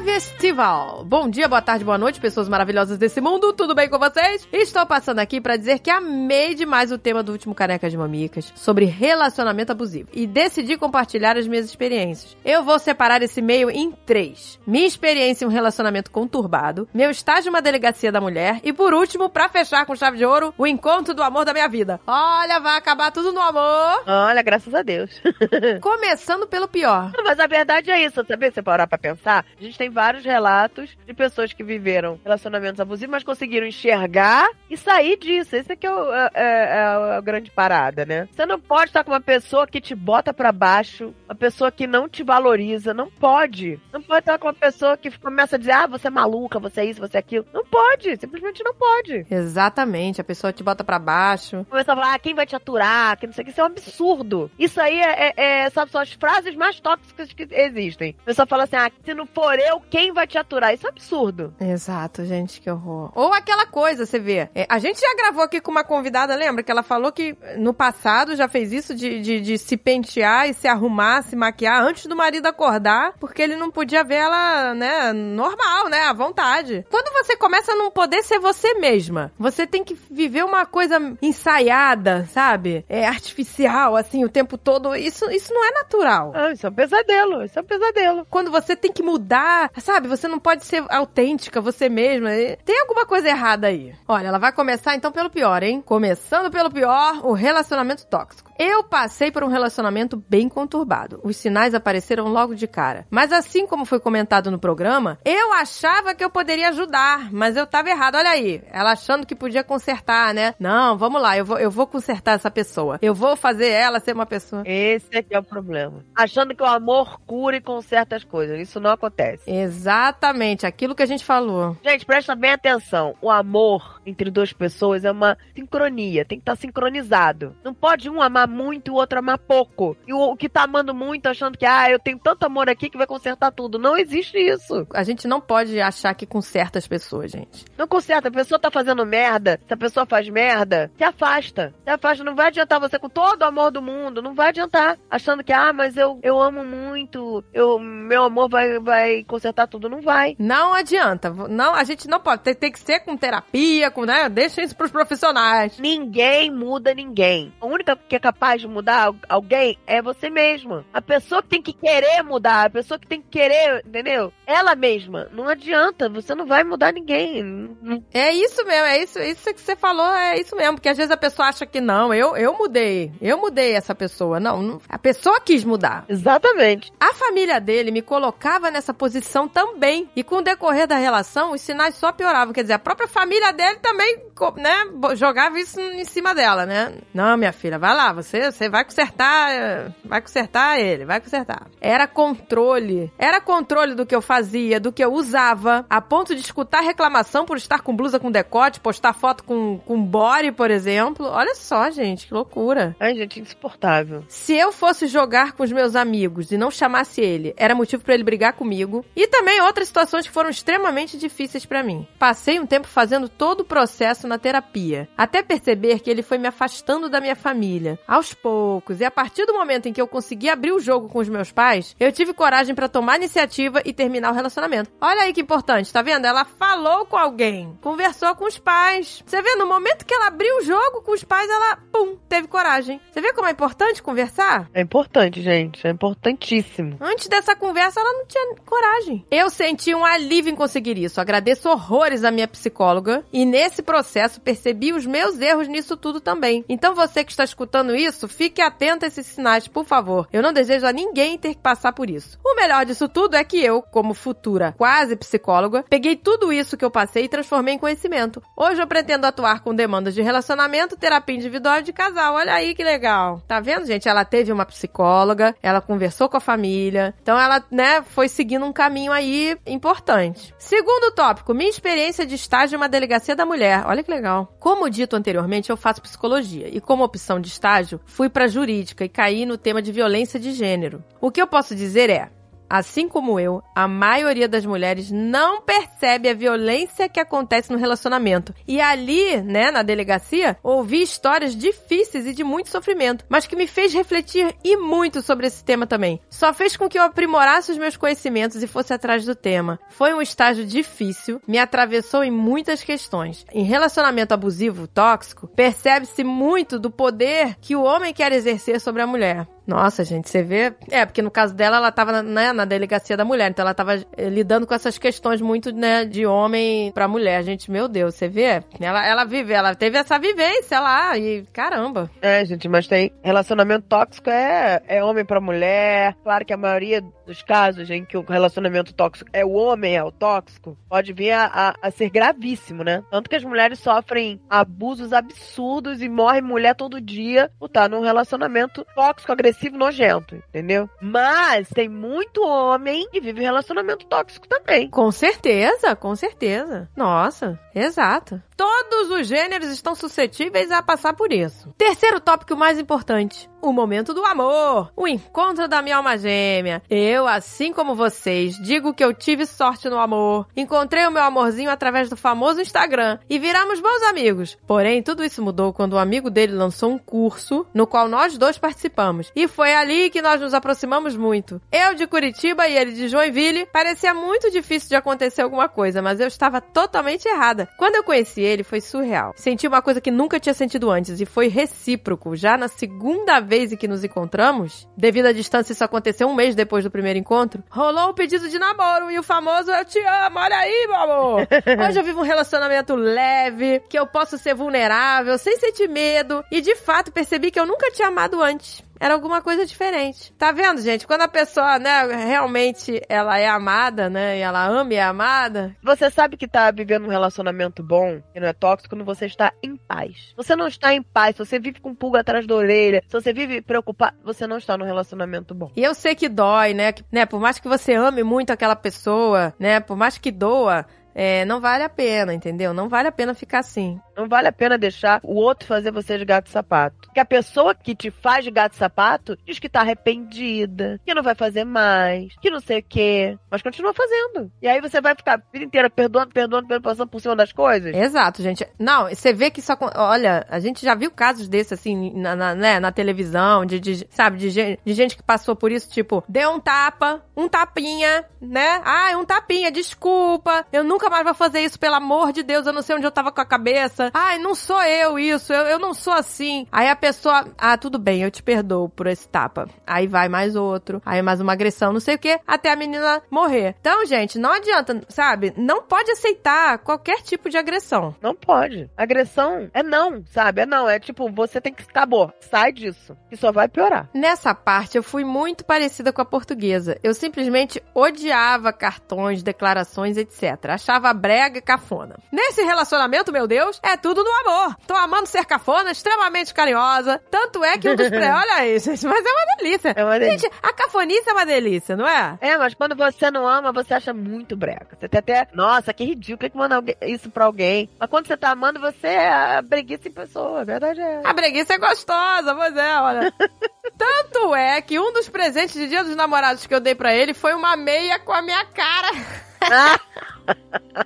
S1: Flávia Estival. Bom dia, boa tarde, boa noite, pessoas maravilhosas desse mundo. Tudo bem com vocês? Estou passando aqui pra dizer que amei demais o tema do último Caneca de Mamicas sobre relacionamento abusivo e decidi compartilhar as minhas experiências. Eu vou separar esse e-mail em três: minha experiência em um relacionamento conturbado, meu estágio em uma delegacia da mulher e, por último, pra fechar com chave de ouro, o encontro do amor da minha vida. Olha, vai acabar tudo no amor.
S2: Olha, graças a Deus. (laughs)
S1: Começando pelo pior.
S2: Mas a verdade é isso, sabia? Você parar pra pensar, a gente tem vários relatos de pessoas que viveram relacionamentos abusivos, mas conseguiram enxergar e sair disso. Esse aqui é, o- é- é- é a grande parada, né? Você não pode estar com uma pessoa que te bota pra baixo, uma pessoa que não te valoriza. Não pode. Não pode estar com uma pessoa que começa a dizer, ah, você é maluca, você é isso, você é aquilo. Não pode, simplesmente não pode.
S1: Exatamente, a pessoa te bota pra baixo.
S2: Começa a falar, ah, quem vai te aturar, que não sei o que, isso é um absurdo. Isso aí é, é, é, sabe, são as frases mais tóxicas que existem. A pessoa fala assim, ah, se não for eu, quem vai te aturar? Isso é absurdo.
S1: Exato, gente, que horror. Ou aquela coisa, você vê. é, a gente já gravou aqui com uma convidada, lembra? Que ela falou que no passado já fez isso de, de, de se pentear e se arrumar, se maquiar antes do marido acordar, porque ele não podia ver ela, né, normal, né, à vontade. Quando você começa a não poder ser você mesma, você tem que viver uma coisa ensaiada, sabe? É artificial, assim, o tempo todo. Isso, isso não é natural.
S2: Ah, isso é um pesadelo, isso é um pesadelo.
S1: Quando você tem que mudar, sabe? Você não pode ser autêntica, você mesma. Tem alguma coisa errada aí. Olha, ela vai começar então pelo pior, hein? Começando pelo pior, o relacionamento tóxico. Eu passei por um relacionamento bem conturbado. Os sinais apareceram logo de cara. Mas assim como foi comentado no programa, eu achava que eu poderia ajudar, mas eu tava errado. Olha aí, ela achando que podia consertar, né? Não, vamos lá, eu vou, eu vou consertar essa pessoa. Eu vou fazer ela ser uma pessoa.
S2: Esse aqui é o problema. Achando que o amor cura e conserta as coisas. Isso não acontece.
S1: Exatamente, aquilo que a gente falou.
S2: Gente, presta bem atenção. O amor entre duas pessoas é uma sincronia, tem que estar sincronizado. Não pode um amar muito o outro amar pouco. E o, o que tá amando muito achando que, ah, eu tenho tanto amor aqui que vai consertar tudo. Não existe isso.
S1: A gente não pode achar que conserta as pessoas, gente.
S2: Não conserta. A pessoa tá fazendo merda. Se a pessoa faz merda, se afasta. Se afasta. Não vai adiantar você com todo o amor do mundo. Não vai adiantar. Achando que, ah, mas eu, eu amo muito. Eu, meu amor vai, vai consertar tudo. Não vai.
S1: Não adianta. Não, a gente não pode. Tem, tem que ser com terapia, com, né? Deixa isso pros profissionais.
S2: Ninguém muda ninguém. A única que é capaz de mudar al- alguém é você mesma. A pessoa que tem que querer mudar, a pessoa que tem que querer, entendeu? Ela mesma. Não adianta, você não vai mudar ninguém.
S1: É isso mesmo, é isso, isso que você falou, é isso mesmo. Porque às vezes a pessoa acha que não, eu, eu mudei. Eu mudei essa pessoa. Não, não- a pessoa quis mudar.
S2: Exatamente.
S1: A família dele me colocava nessa posição também. E com o decorrer da relação, os sinais só pioravam. Quer dizer, a própria família dele também, né, jogava isso em cima dela, né? Não, minha filha, vai lá, você, você vai consertar, vai consertar ele, vai consertar. Era controle. Era controle do que eu fazia, do que eu usava, a ponto de escutar reclamação por estar com blusa com decote, postar foto com, com body, por exemplo. Olha só, gente, que loucura.
S2: Ai, gente, insuportável.
S1: Se eu fosse jogar com os meus amigos e não chamasse ele, era motivo pra ele brigar comigo. E também outras situações que foram extremamente difíceis pra mim. Passei um tempo fazendo todo o processo na terapia, até perceber que ele foi me afastando da minha família, Aos poucos. E a partir do momento em que eu consegui abrir o jogo com os meus pais, eu tive coragem pra tomar iniciativa e terminar o relacionamento. Olha aí que importante, tá vendo? Ela falou com alguém, conversou com os pais. Você vê, no momento que ela abriu o jogo com os pais, ela, pum, teve coragem. Você vê como é importante conversar?
S2: É importante, gente. É importantíssimo.
S1: Antes dessa conversa, ela não tinha coragem. Eu senti um alívio em conseguir isso. Agradeço horrores à minha psicóloga. E nesse processo, percebi os meus erros nisso tudo também. Então, você que está escutando isso, fique atento a esses sinais, por favor. Eu não desejo a ninguém ter que passar por isso. O melhor disso tudo é que eu, como futura quase psicóloga, peguei tudo isso que eu passei e transformei em conhecimento. Hoje eu pretendo atuar com demandas de relacionamento, terapia individual e de casal. Olha aí que legal. Tá vendo, gente? Ela teve uma psicóloga, ela conversou com a família. Então ela, né, foi seguindo um caminho aí importante. Segundo tópico, minha experiência de estágio em uma delegacia da mulher. Olha que legal. Como dito anteriormente, eu faço psicologia e como opção de estágio, fui para jurídica e caí no tema de violência de gênero. O que eu posso dizer é, Assim como eu, a maioria das mulheres não percebe a violência que acontece no relacionamento. E ali, né, na delegacia, ouvi histórias difíceis e de muito sofrimento, mas que me fez refletir e muito sobre esse tema também. Só fez com que eu aprimorasse os meus conhecimentos e fosse atrás do tema. Foi um estágio difícil, me atravessou em muitas questões. Em relacionamento abusivo, tóxico, percebe-se muito do poder que o homem quer exercer sobre a mulher. Nossa, gente, você vê. É, porque no caso dela, ela tava né, na delegacia da mulher, então ela tava eh, lidando com essas questões muito, né, de homem pra mulher. Gente, meu Deus, você vê? Ela, ela vive, ela teve essa vivência lá e caramba.
S2: É, gente, mas tem relacionamento tóxico é, é homem pra mulher. Claro que a maioria dos casos em que o relacionamento tóxico é o homem, é o tóxico, pode vir a, a, a ser gravíssimo, né? Tanto que as mulheres sofrem abusos absurdos e morre mulher todo dia por estar num relacionamento tóxico, agressivo, nojento, entendeu? Mas tem muito homem que vive relacionamento tóxico também.
S1: Com certeza, com certeza. Nossa, exato. Todos os gêneros estão suscetíveis a passar por isso. Terceiro tópico mais importante. O momento do amor, o encontro da minha alma gêmea. Eu, assim como vocês, digo que eu tive sorte no amor. Encontrei o meu amorzinho através do famoso Instagram e viramos bons amigos. Porém, tudo isso mudou quando um amigo dele lançou um curso no qual nós dois participamos. E foi ali que nós nos aproximamos muito. Eu de Curitiba e ele de Joinville. Parecia muito difícil de acontecer alguma coisa, mas eu estava totalmente errada. Quando eu conheci ele, foi surreal. Senti uma coisa que nunca tinha sentido antes e foi recíproco. Já na segunda vez em que nos encontramos, devido à distância, isso aconteceu um mês depois do primeiro encontro, rolou o pedido de namoro e o famoso eu te amo, olha aí, meu amor. (laughs) Hoje eu vivo um relacionamento leve, que eu posso ser vulnerável, sem sentir medo e de fato percebi que eu nunca tinha amado antes era alguma coisa diferente. Tá vendo, gente? Quando a pessoa, né, realmente ela é amada, né, e ela ama e é amada.
S2: Você sabe que tá vivendo um relacionamento bom, que não é tóxico, quando você está em paz. Você não está em paz, se você vive com pulga atrás da orelha, se você vive preocupado, você não está num relacionamento bom.
S1: E eu sei que dói, né, que, né, por mais que você ame muito aquela pessoa, né, por mais que doa, é, não vale a pena, entendeu? Não vale a pena ficar assim.
S2: Não vale a pena deixar o outro fazer você de gato sapato. Porque a pessoa que te faz de gato sapato diz que tá arrependida, que não vai fazer mais, que não sei o quê, mas continua fazendo. E aí você vai ficar a vida inteira perdoando, perdoando, perdoando, passando por cima das coisas.
S1: Exato, gente. Não, você vê que acon- Olha, a gente já viu casos desses, assim, na, na, né, na televisão, de, de- sabe, de, gen- de gente que passou por isso, tipo, deu um tapa, um tapinha, né? Ai, um tapinha, desculpa, eu nunca mais vou fazer isso, pelo amor de Deus, eu não sei onde eu tava com a cabeça. Ai, não sou eu isso, eu, eu não sou assim. Aí a pessoa, ah, tudo bem, eu te perdoo por esse tapa. Aí vai mais outro, aí mais uma agressão, não sei o que, até a menina morrer. Então, gente, não adianta, sabe? Não pode aceitar qualquer tipo de agressão.
S2: Não pode. Agressão é não, sabe? É não. É tipo, você tem que. Acabou. Sai disso. Que só vai piorar.
S1: Nessa parte, eu fui muito parecida com a portuguesa. Eu simplesmente odiava cartões, declarações, etc. Achava brega e cafona. Nesse relacionamento, meu Deus, é tudo no amor. Tô amando ser cafona, extremamente carinhosa. Tanto é que um dos pre... (laughs) Olha aí, gente, mas é uma delícia.
S2: É uma delícia.
S1: Gente, a cafonice é uma delícia, não é?
S2: É, mas quando você não ama, você acha muito brega. Você tem até. Nossa, que ridículo. Que mandar alguém- isso pra alguém. Mas quando você tá amando, você é a preguiça em pessoa. A verdade é.
S1: A breguice é gostosa, pois é, olha. (laughs) Tanto é que um dos presentes de Dia dos Namorados que eu dei pra ele foi uma meia com a minha cara.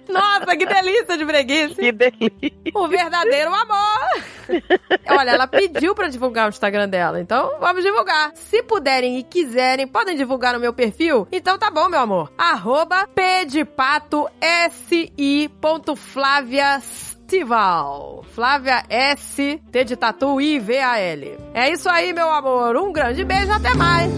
S1: Nossa, que delícia de breguice.
S2: Que delícia.
S1: O verdadeiro amor. Olha, ela pediu pra divulgar o Instagram dela, então vamos divulgar. Se puderem e quiserem, podem divulgar no meu perfil? Então tá bom, meu amor. Arroba pdepato si.flávia Estival. Flávia S, T de Tatu I V A L. É isso aí, meu amor. Um grande beijo, até mais.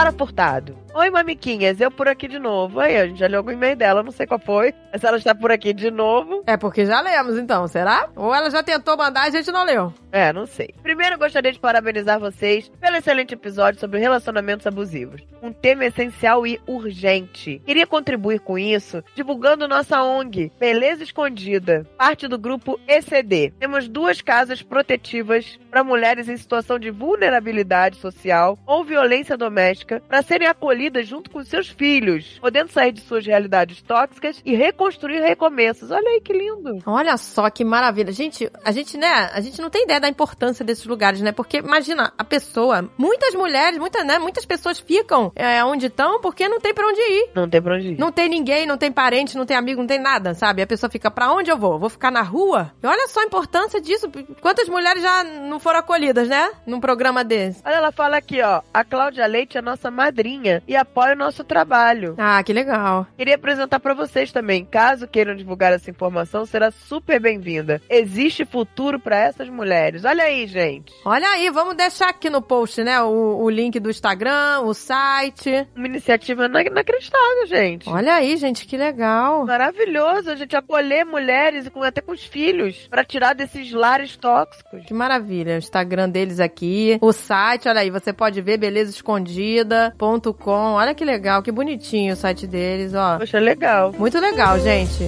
S2: Sara Furtado. Oi, mamiquinhas, eu por aqui de novo. Aí, a gente já leu algum e-mail dela, não sei qual foi. Mas ela está por aqui de novo.
S1: É porque já lemos, então, será? Ou ela já tentou mandar e a gente não leu?
S2: É, não sei. Primeiro, gostaria de parabenizar vocês pelo excelente episódio sobre relacionamentos abusivos. Um tema essencial e urgente. Queria contribuir com isso, divulgando nossa ONG, Beleza Escondida, parte do grupo ECD. Temos duas casas protetivas para mulheres em situação de vulnerabilidade social ou violência doméstica para serem acolhidas junto com seus filhos, podendo sair de suas realidades tóxicas e reconstruir recomeços. Olha aí que lindo.
S1: Olha só que maravilha. Gente, a gente, né, a gente não tem ideia da importância desses lugares, né? Porque imagina, a pessoa, muitas mulheres, muitas, né, muitas pessoas ficam é, onde estão porque não tem pra onde ir.
S2: Não tem pra onde ir.
S1: Não tem ninguém, não tem parente, não tem amigo, não tem nada, sabe? A pessoa fica, pra onde eu vou? Vou ficar na rua? E olha só a importância disso. Quantas mulheres já não foram acolhidas, né? Num programa desse.
S2: Olha, ela fala aqui, ó. A Cláudia Leite é nossa madrinha e apoia o nosso trabalho.
S1: Ah, que legal.
S2: Queria apresentar pra vocês também. Caso queiram divulgar essa informação, será super bem-vinda. Existe futuro pra essas mulheres. Olha aí, gente.
S1: Olha aí, vamos deixar aqui no post, né? O, o link do Instagram, o site.
S2: Uma iniciativa ina- inacreditável, gente.
S1: Olha aí, gente, que legal.
S2: Maravilhoso a gente acolher mulheres e até com os filhos pra tirar desses lares tóxicos.
S1: Que maravilha. O Instagram deles aqui, o site, olha aí, você pode ver belezaescondida.com. Olha que legal, que bonitinho o site deles, ó.
S2: Poxa, legal.
S1: Muito legal, gente.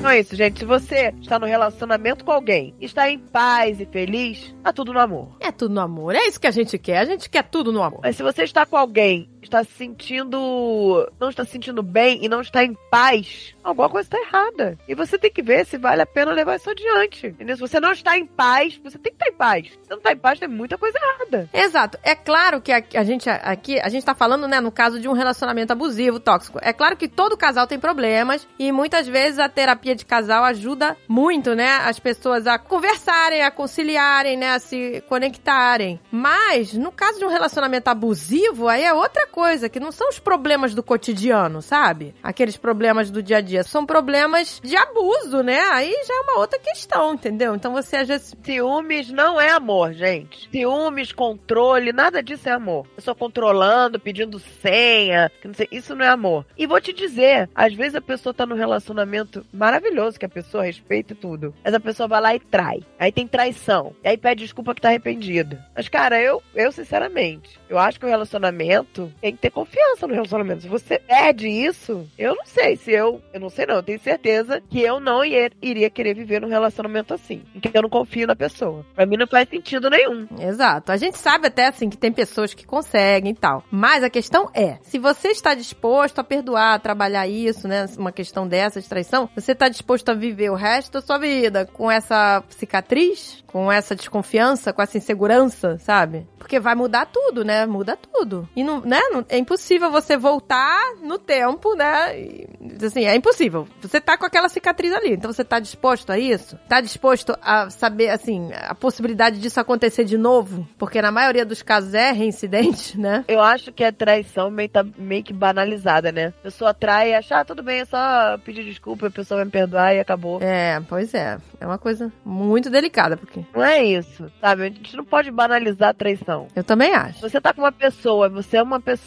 S2: Então é isso, gente. Se você está no relacionamento com alguém, está em paz e feliz, tá tudo no amor.
S1: É tudo no amor. É isso que a gente quer. A gente quer tudo no amor.
S2: Mas se você está com alguém, está se sentindo. não está se sentindo bem e não está em paz, alguma coisa está errada. E você tem que ver se vale a pena levar isso adiante. Entendeu? Se você não está em paz, você tem que estar em paz. Se não está em paz, tem muita coisa errada.
S1: Exato. É claro que a, a gente aqui, a gente tá falando, né, no caso de um relacionamento abusivo, tóxico. É claro que todo casal tem problemas e muitas vezes a terapia de casal ajuda muito, né, as pessoas a conversarem, a conciliarem, né, a se conectarem. Mas no caso de um relacionamento abusivo, aí é outra coisa, que não são os problemas do cotidiano, sabe? Aqueles problemas do dia a dia, são problemas de abuso, né? Aí já é uma outra questão, entendeu? Então você às vezes
S2: Ciúmes não é amor, gente. Ciúmes, controle, nada disso é amor. Pessoa controlando, pedindo senha, não sei, isso não é amor. E vou te dizer, às vezes a pessoa tá num relacionamento maravilhoso, que a pessoa respeita tudo. Mas a pessoa vai lá e trai. Aí tem traição. E aí pede desculpa que tá arrependida. Mas, cara, eu, eu sinceramente, eu acho que o relacionamento tem que ter confiança no relacionamento. Se você perde isso, eu não sei se eu. Eu não sei, não. Eu tenho certeza que eu não ia- iria querer viver num relacionamento assim. Em que eu não confio na pessoa. Pra mim não faz sentido nenhum.
S1: Exato. A gente sabe até assim que tem pessoas que conseguem e tal. Mas a questão é, se você está disposto a perdoar, a trabalhar isso, né, uma questão dessa de traição, você está disposto a viver o resto da sua vida com essa cicatriz, com essa desconfiança, com essa insegurança, sabe? Porque vai mudar tudo, né? Muda tudo. E não, né? Não- é impossível você voltar no tempo, né? E, assim, é impossível. Você tá com aquela cicatriz ali. Então você tá disposto a isso? Tá disposto a saber, assim, a possibilidade disso acontecer de novo? Porque na maioria dos casos é reincidente, (laughs) né?
S2: Eu acho que a traição meio, tá meio que banalizada, né? A pessoa trai e acha, ah, tudo bem, é só pedir desculpa, a pessoa vai me perdoar e acabou.
S1: É, pois é. É uma coisa muito delicada, porque
S2: Não é isso, sabe? A gente não pode banalizar a traição.
S1: eu também acho.
S2: Você tá com uma pessoa, você é uma pessoa,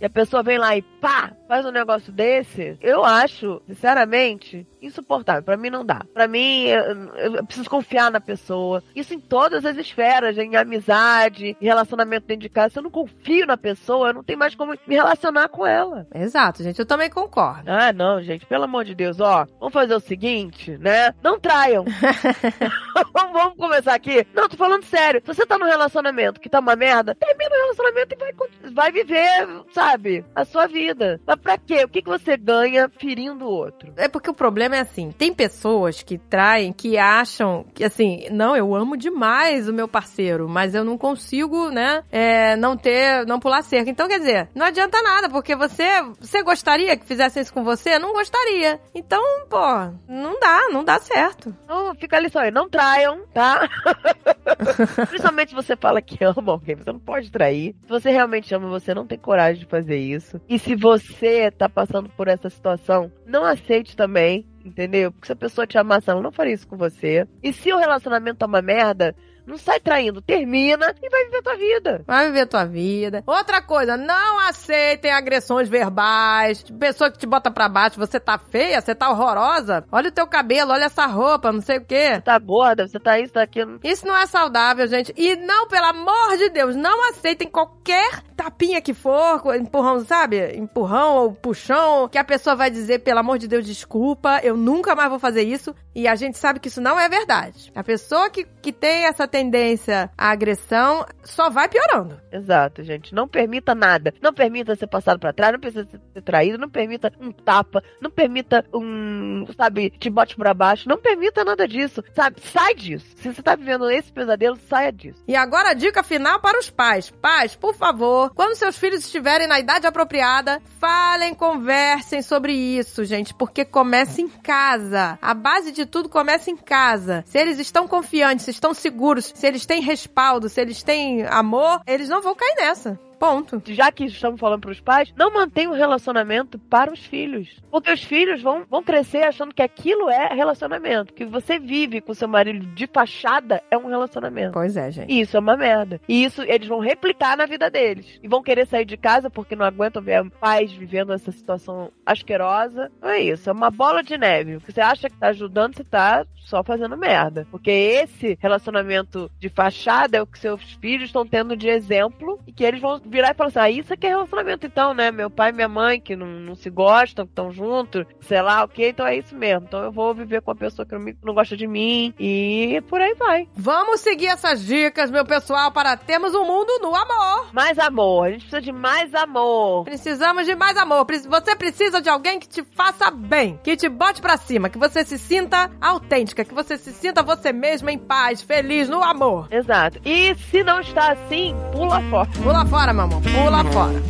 S2: e a pessoa vem lá e pá, faz um negócio desse, eu acho, sinceramente, insuportável. Pra mim não dá. Pra mim, eu, eu preciso confiar na pessoa. Isso em todas as esferas, em amizade, em relacionamento dentro de casa. Se eu não confio na pessoa, eu não tenho mais como me relacionar com ela.
S1: Exato, gente. Eu também concordo.
S2: Ah, não, gente, pelo amor de Deus, ó, vamos fazer o seguinte, né? Não traiam. (laughs) vamos, começar aqui. Não, tô falando sério. Se você tá num relacionamento que tá uma merda, termina o relacionamento e vai, vai viver, sabe, a sua vida. Mas pra quê? O que, que você ganha ferindo o outro?
S1: É porque o problema é assim, tem pessoas que traem, que acham que assim, não, eu amo demais o meu parceiro, mas eu não consigo, né, é, não ter, não pular cerca. Então, quer dizer, não adianta nada, porque você, você gostaria que fizessem isso com você? Não gostaria. Então, pô, não dá, não dá certo.
S2: Não, fica ali só aí, não traiam, tá? (laughs) Principalmente se você fala que ama alguém, você não pode trair. Se você realmente ama, você não tem coragem de fazer isso. E se você tá passando por essa situação, não aceite também, entendeu? Porque se a pessoa te amasse, ela não faria isso com você. E se o relacionamento tá uma merda, não sai traindo, termina e vai viver a tua vida.
S1: Vai viver tua vida. Outra coisa, não aceitem agressões verbais. Pessoa que te bota pra baixo, você tá feia, você tá horrorosa. Olha o teu cabelo, olha essa roupa, não sei o quê.
S2: Você tá gorda, você tá isso, tá aquilo.
S1: Isso não é saudável, gente. E não, pelo amor de Deus, não aceitem qualquer tapinha que for, empurrão, sabe? Empurrão ou puxão, que a pessoa vai dizer, pelo amor de Deus, desculpa, eu nunca mais vou fazer isso. E a gente sabe que isso não é verdade. A pessoa que, que tem essa tendência à agressão só vai piorando.
S2: Exato, gente. Não permita nada. Não permita ser passado pra trás, não permita ser traído, não permita um tapa, não permita um, sabe, te bote pra baixo. Não permita nada disso, sabe? Sai disso. Se você tá vivendo esse pesadelo, saia disso.
S1: E agora a dica final para os pais. Pais, por favor, quando seus filhos estiverem na idade apropriada, falem, conversem sobre isso, gente, porque começa em casa. A base de tudo começa em casa. Se eles estão confiantes, se estão seguros, se eles têm respaldo, se eles têm amor, eles não vão cair nessa. Ponto.
S2: Já que estamos falando para os pais, não mantenha um relacionamento para os filhos. Porque os filhos vão, vão crescer achando que aquilo é relacionamento. Que você vive com seu marido de fachada é um relacionamento.
S1: Pois é, gente.
S2: E isso é uma merda. E isso eles vão replicar na vida deles. E vão querer sair de casa porque não aguentam ver pais vivendo essa situação asquerosa. Não é isso. É uma bola de neve. O que você acha que tá ajudando, você tá só fazendo merda. Porque esse relacionamento de fachada é o que seus filhos estão tendo de exemplo e que eles vão virar e falar assim: ah, isso aqui é relacionamento então, né? Meu pai e minha mãe que não, não se gostam, que estão juntos, sei lá o que, então é isso mesmo. Então eu vou viver com uma pessoa que não, me- não gosta de mim e por aí vai.
S1: Vamos seguir essas dicas, meu pessoal, para termos um mundo no amor.
S2: Mais amor, a gente precisa de mais amor.
S1: Precisamos de mais amor. Você precisa de alguém que te faça bem, que te bote pra cima, que você se sinta autêntica, que você se sinta você mesma em paz, feliz, no amor.
S2: Exato. E se não está assim, pula fora.
S1: Pula fora, amor. Pula fora.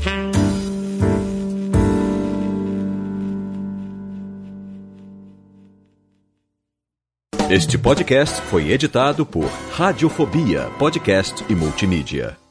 S9: Este podcast foi editado por Radiofobia, podcast e multimídia.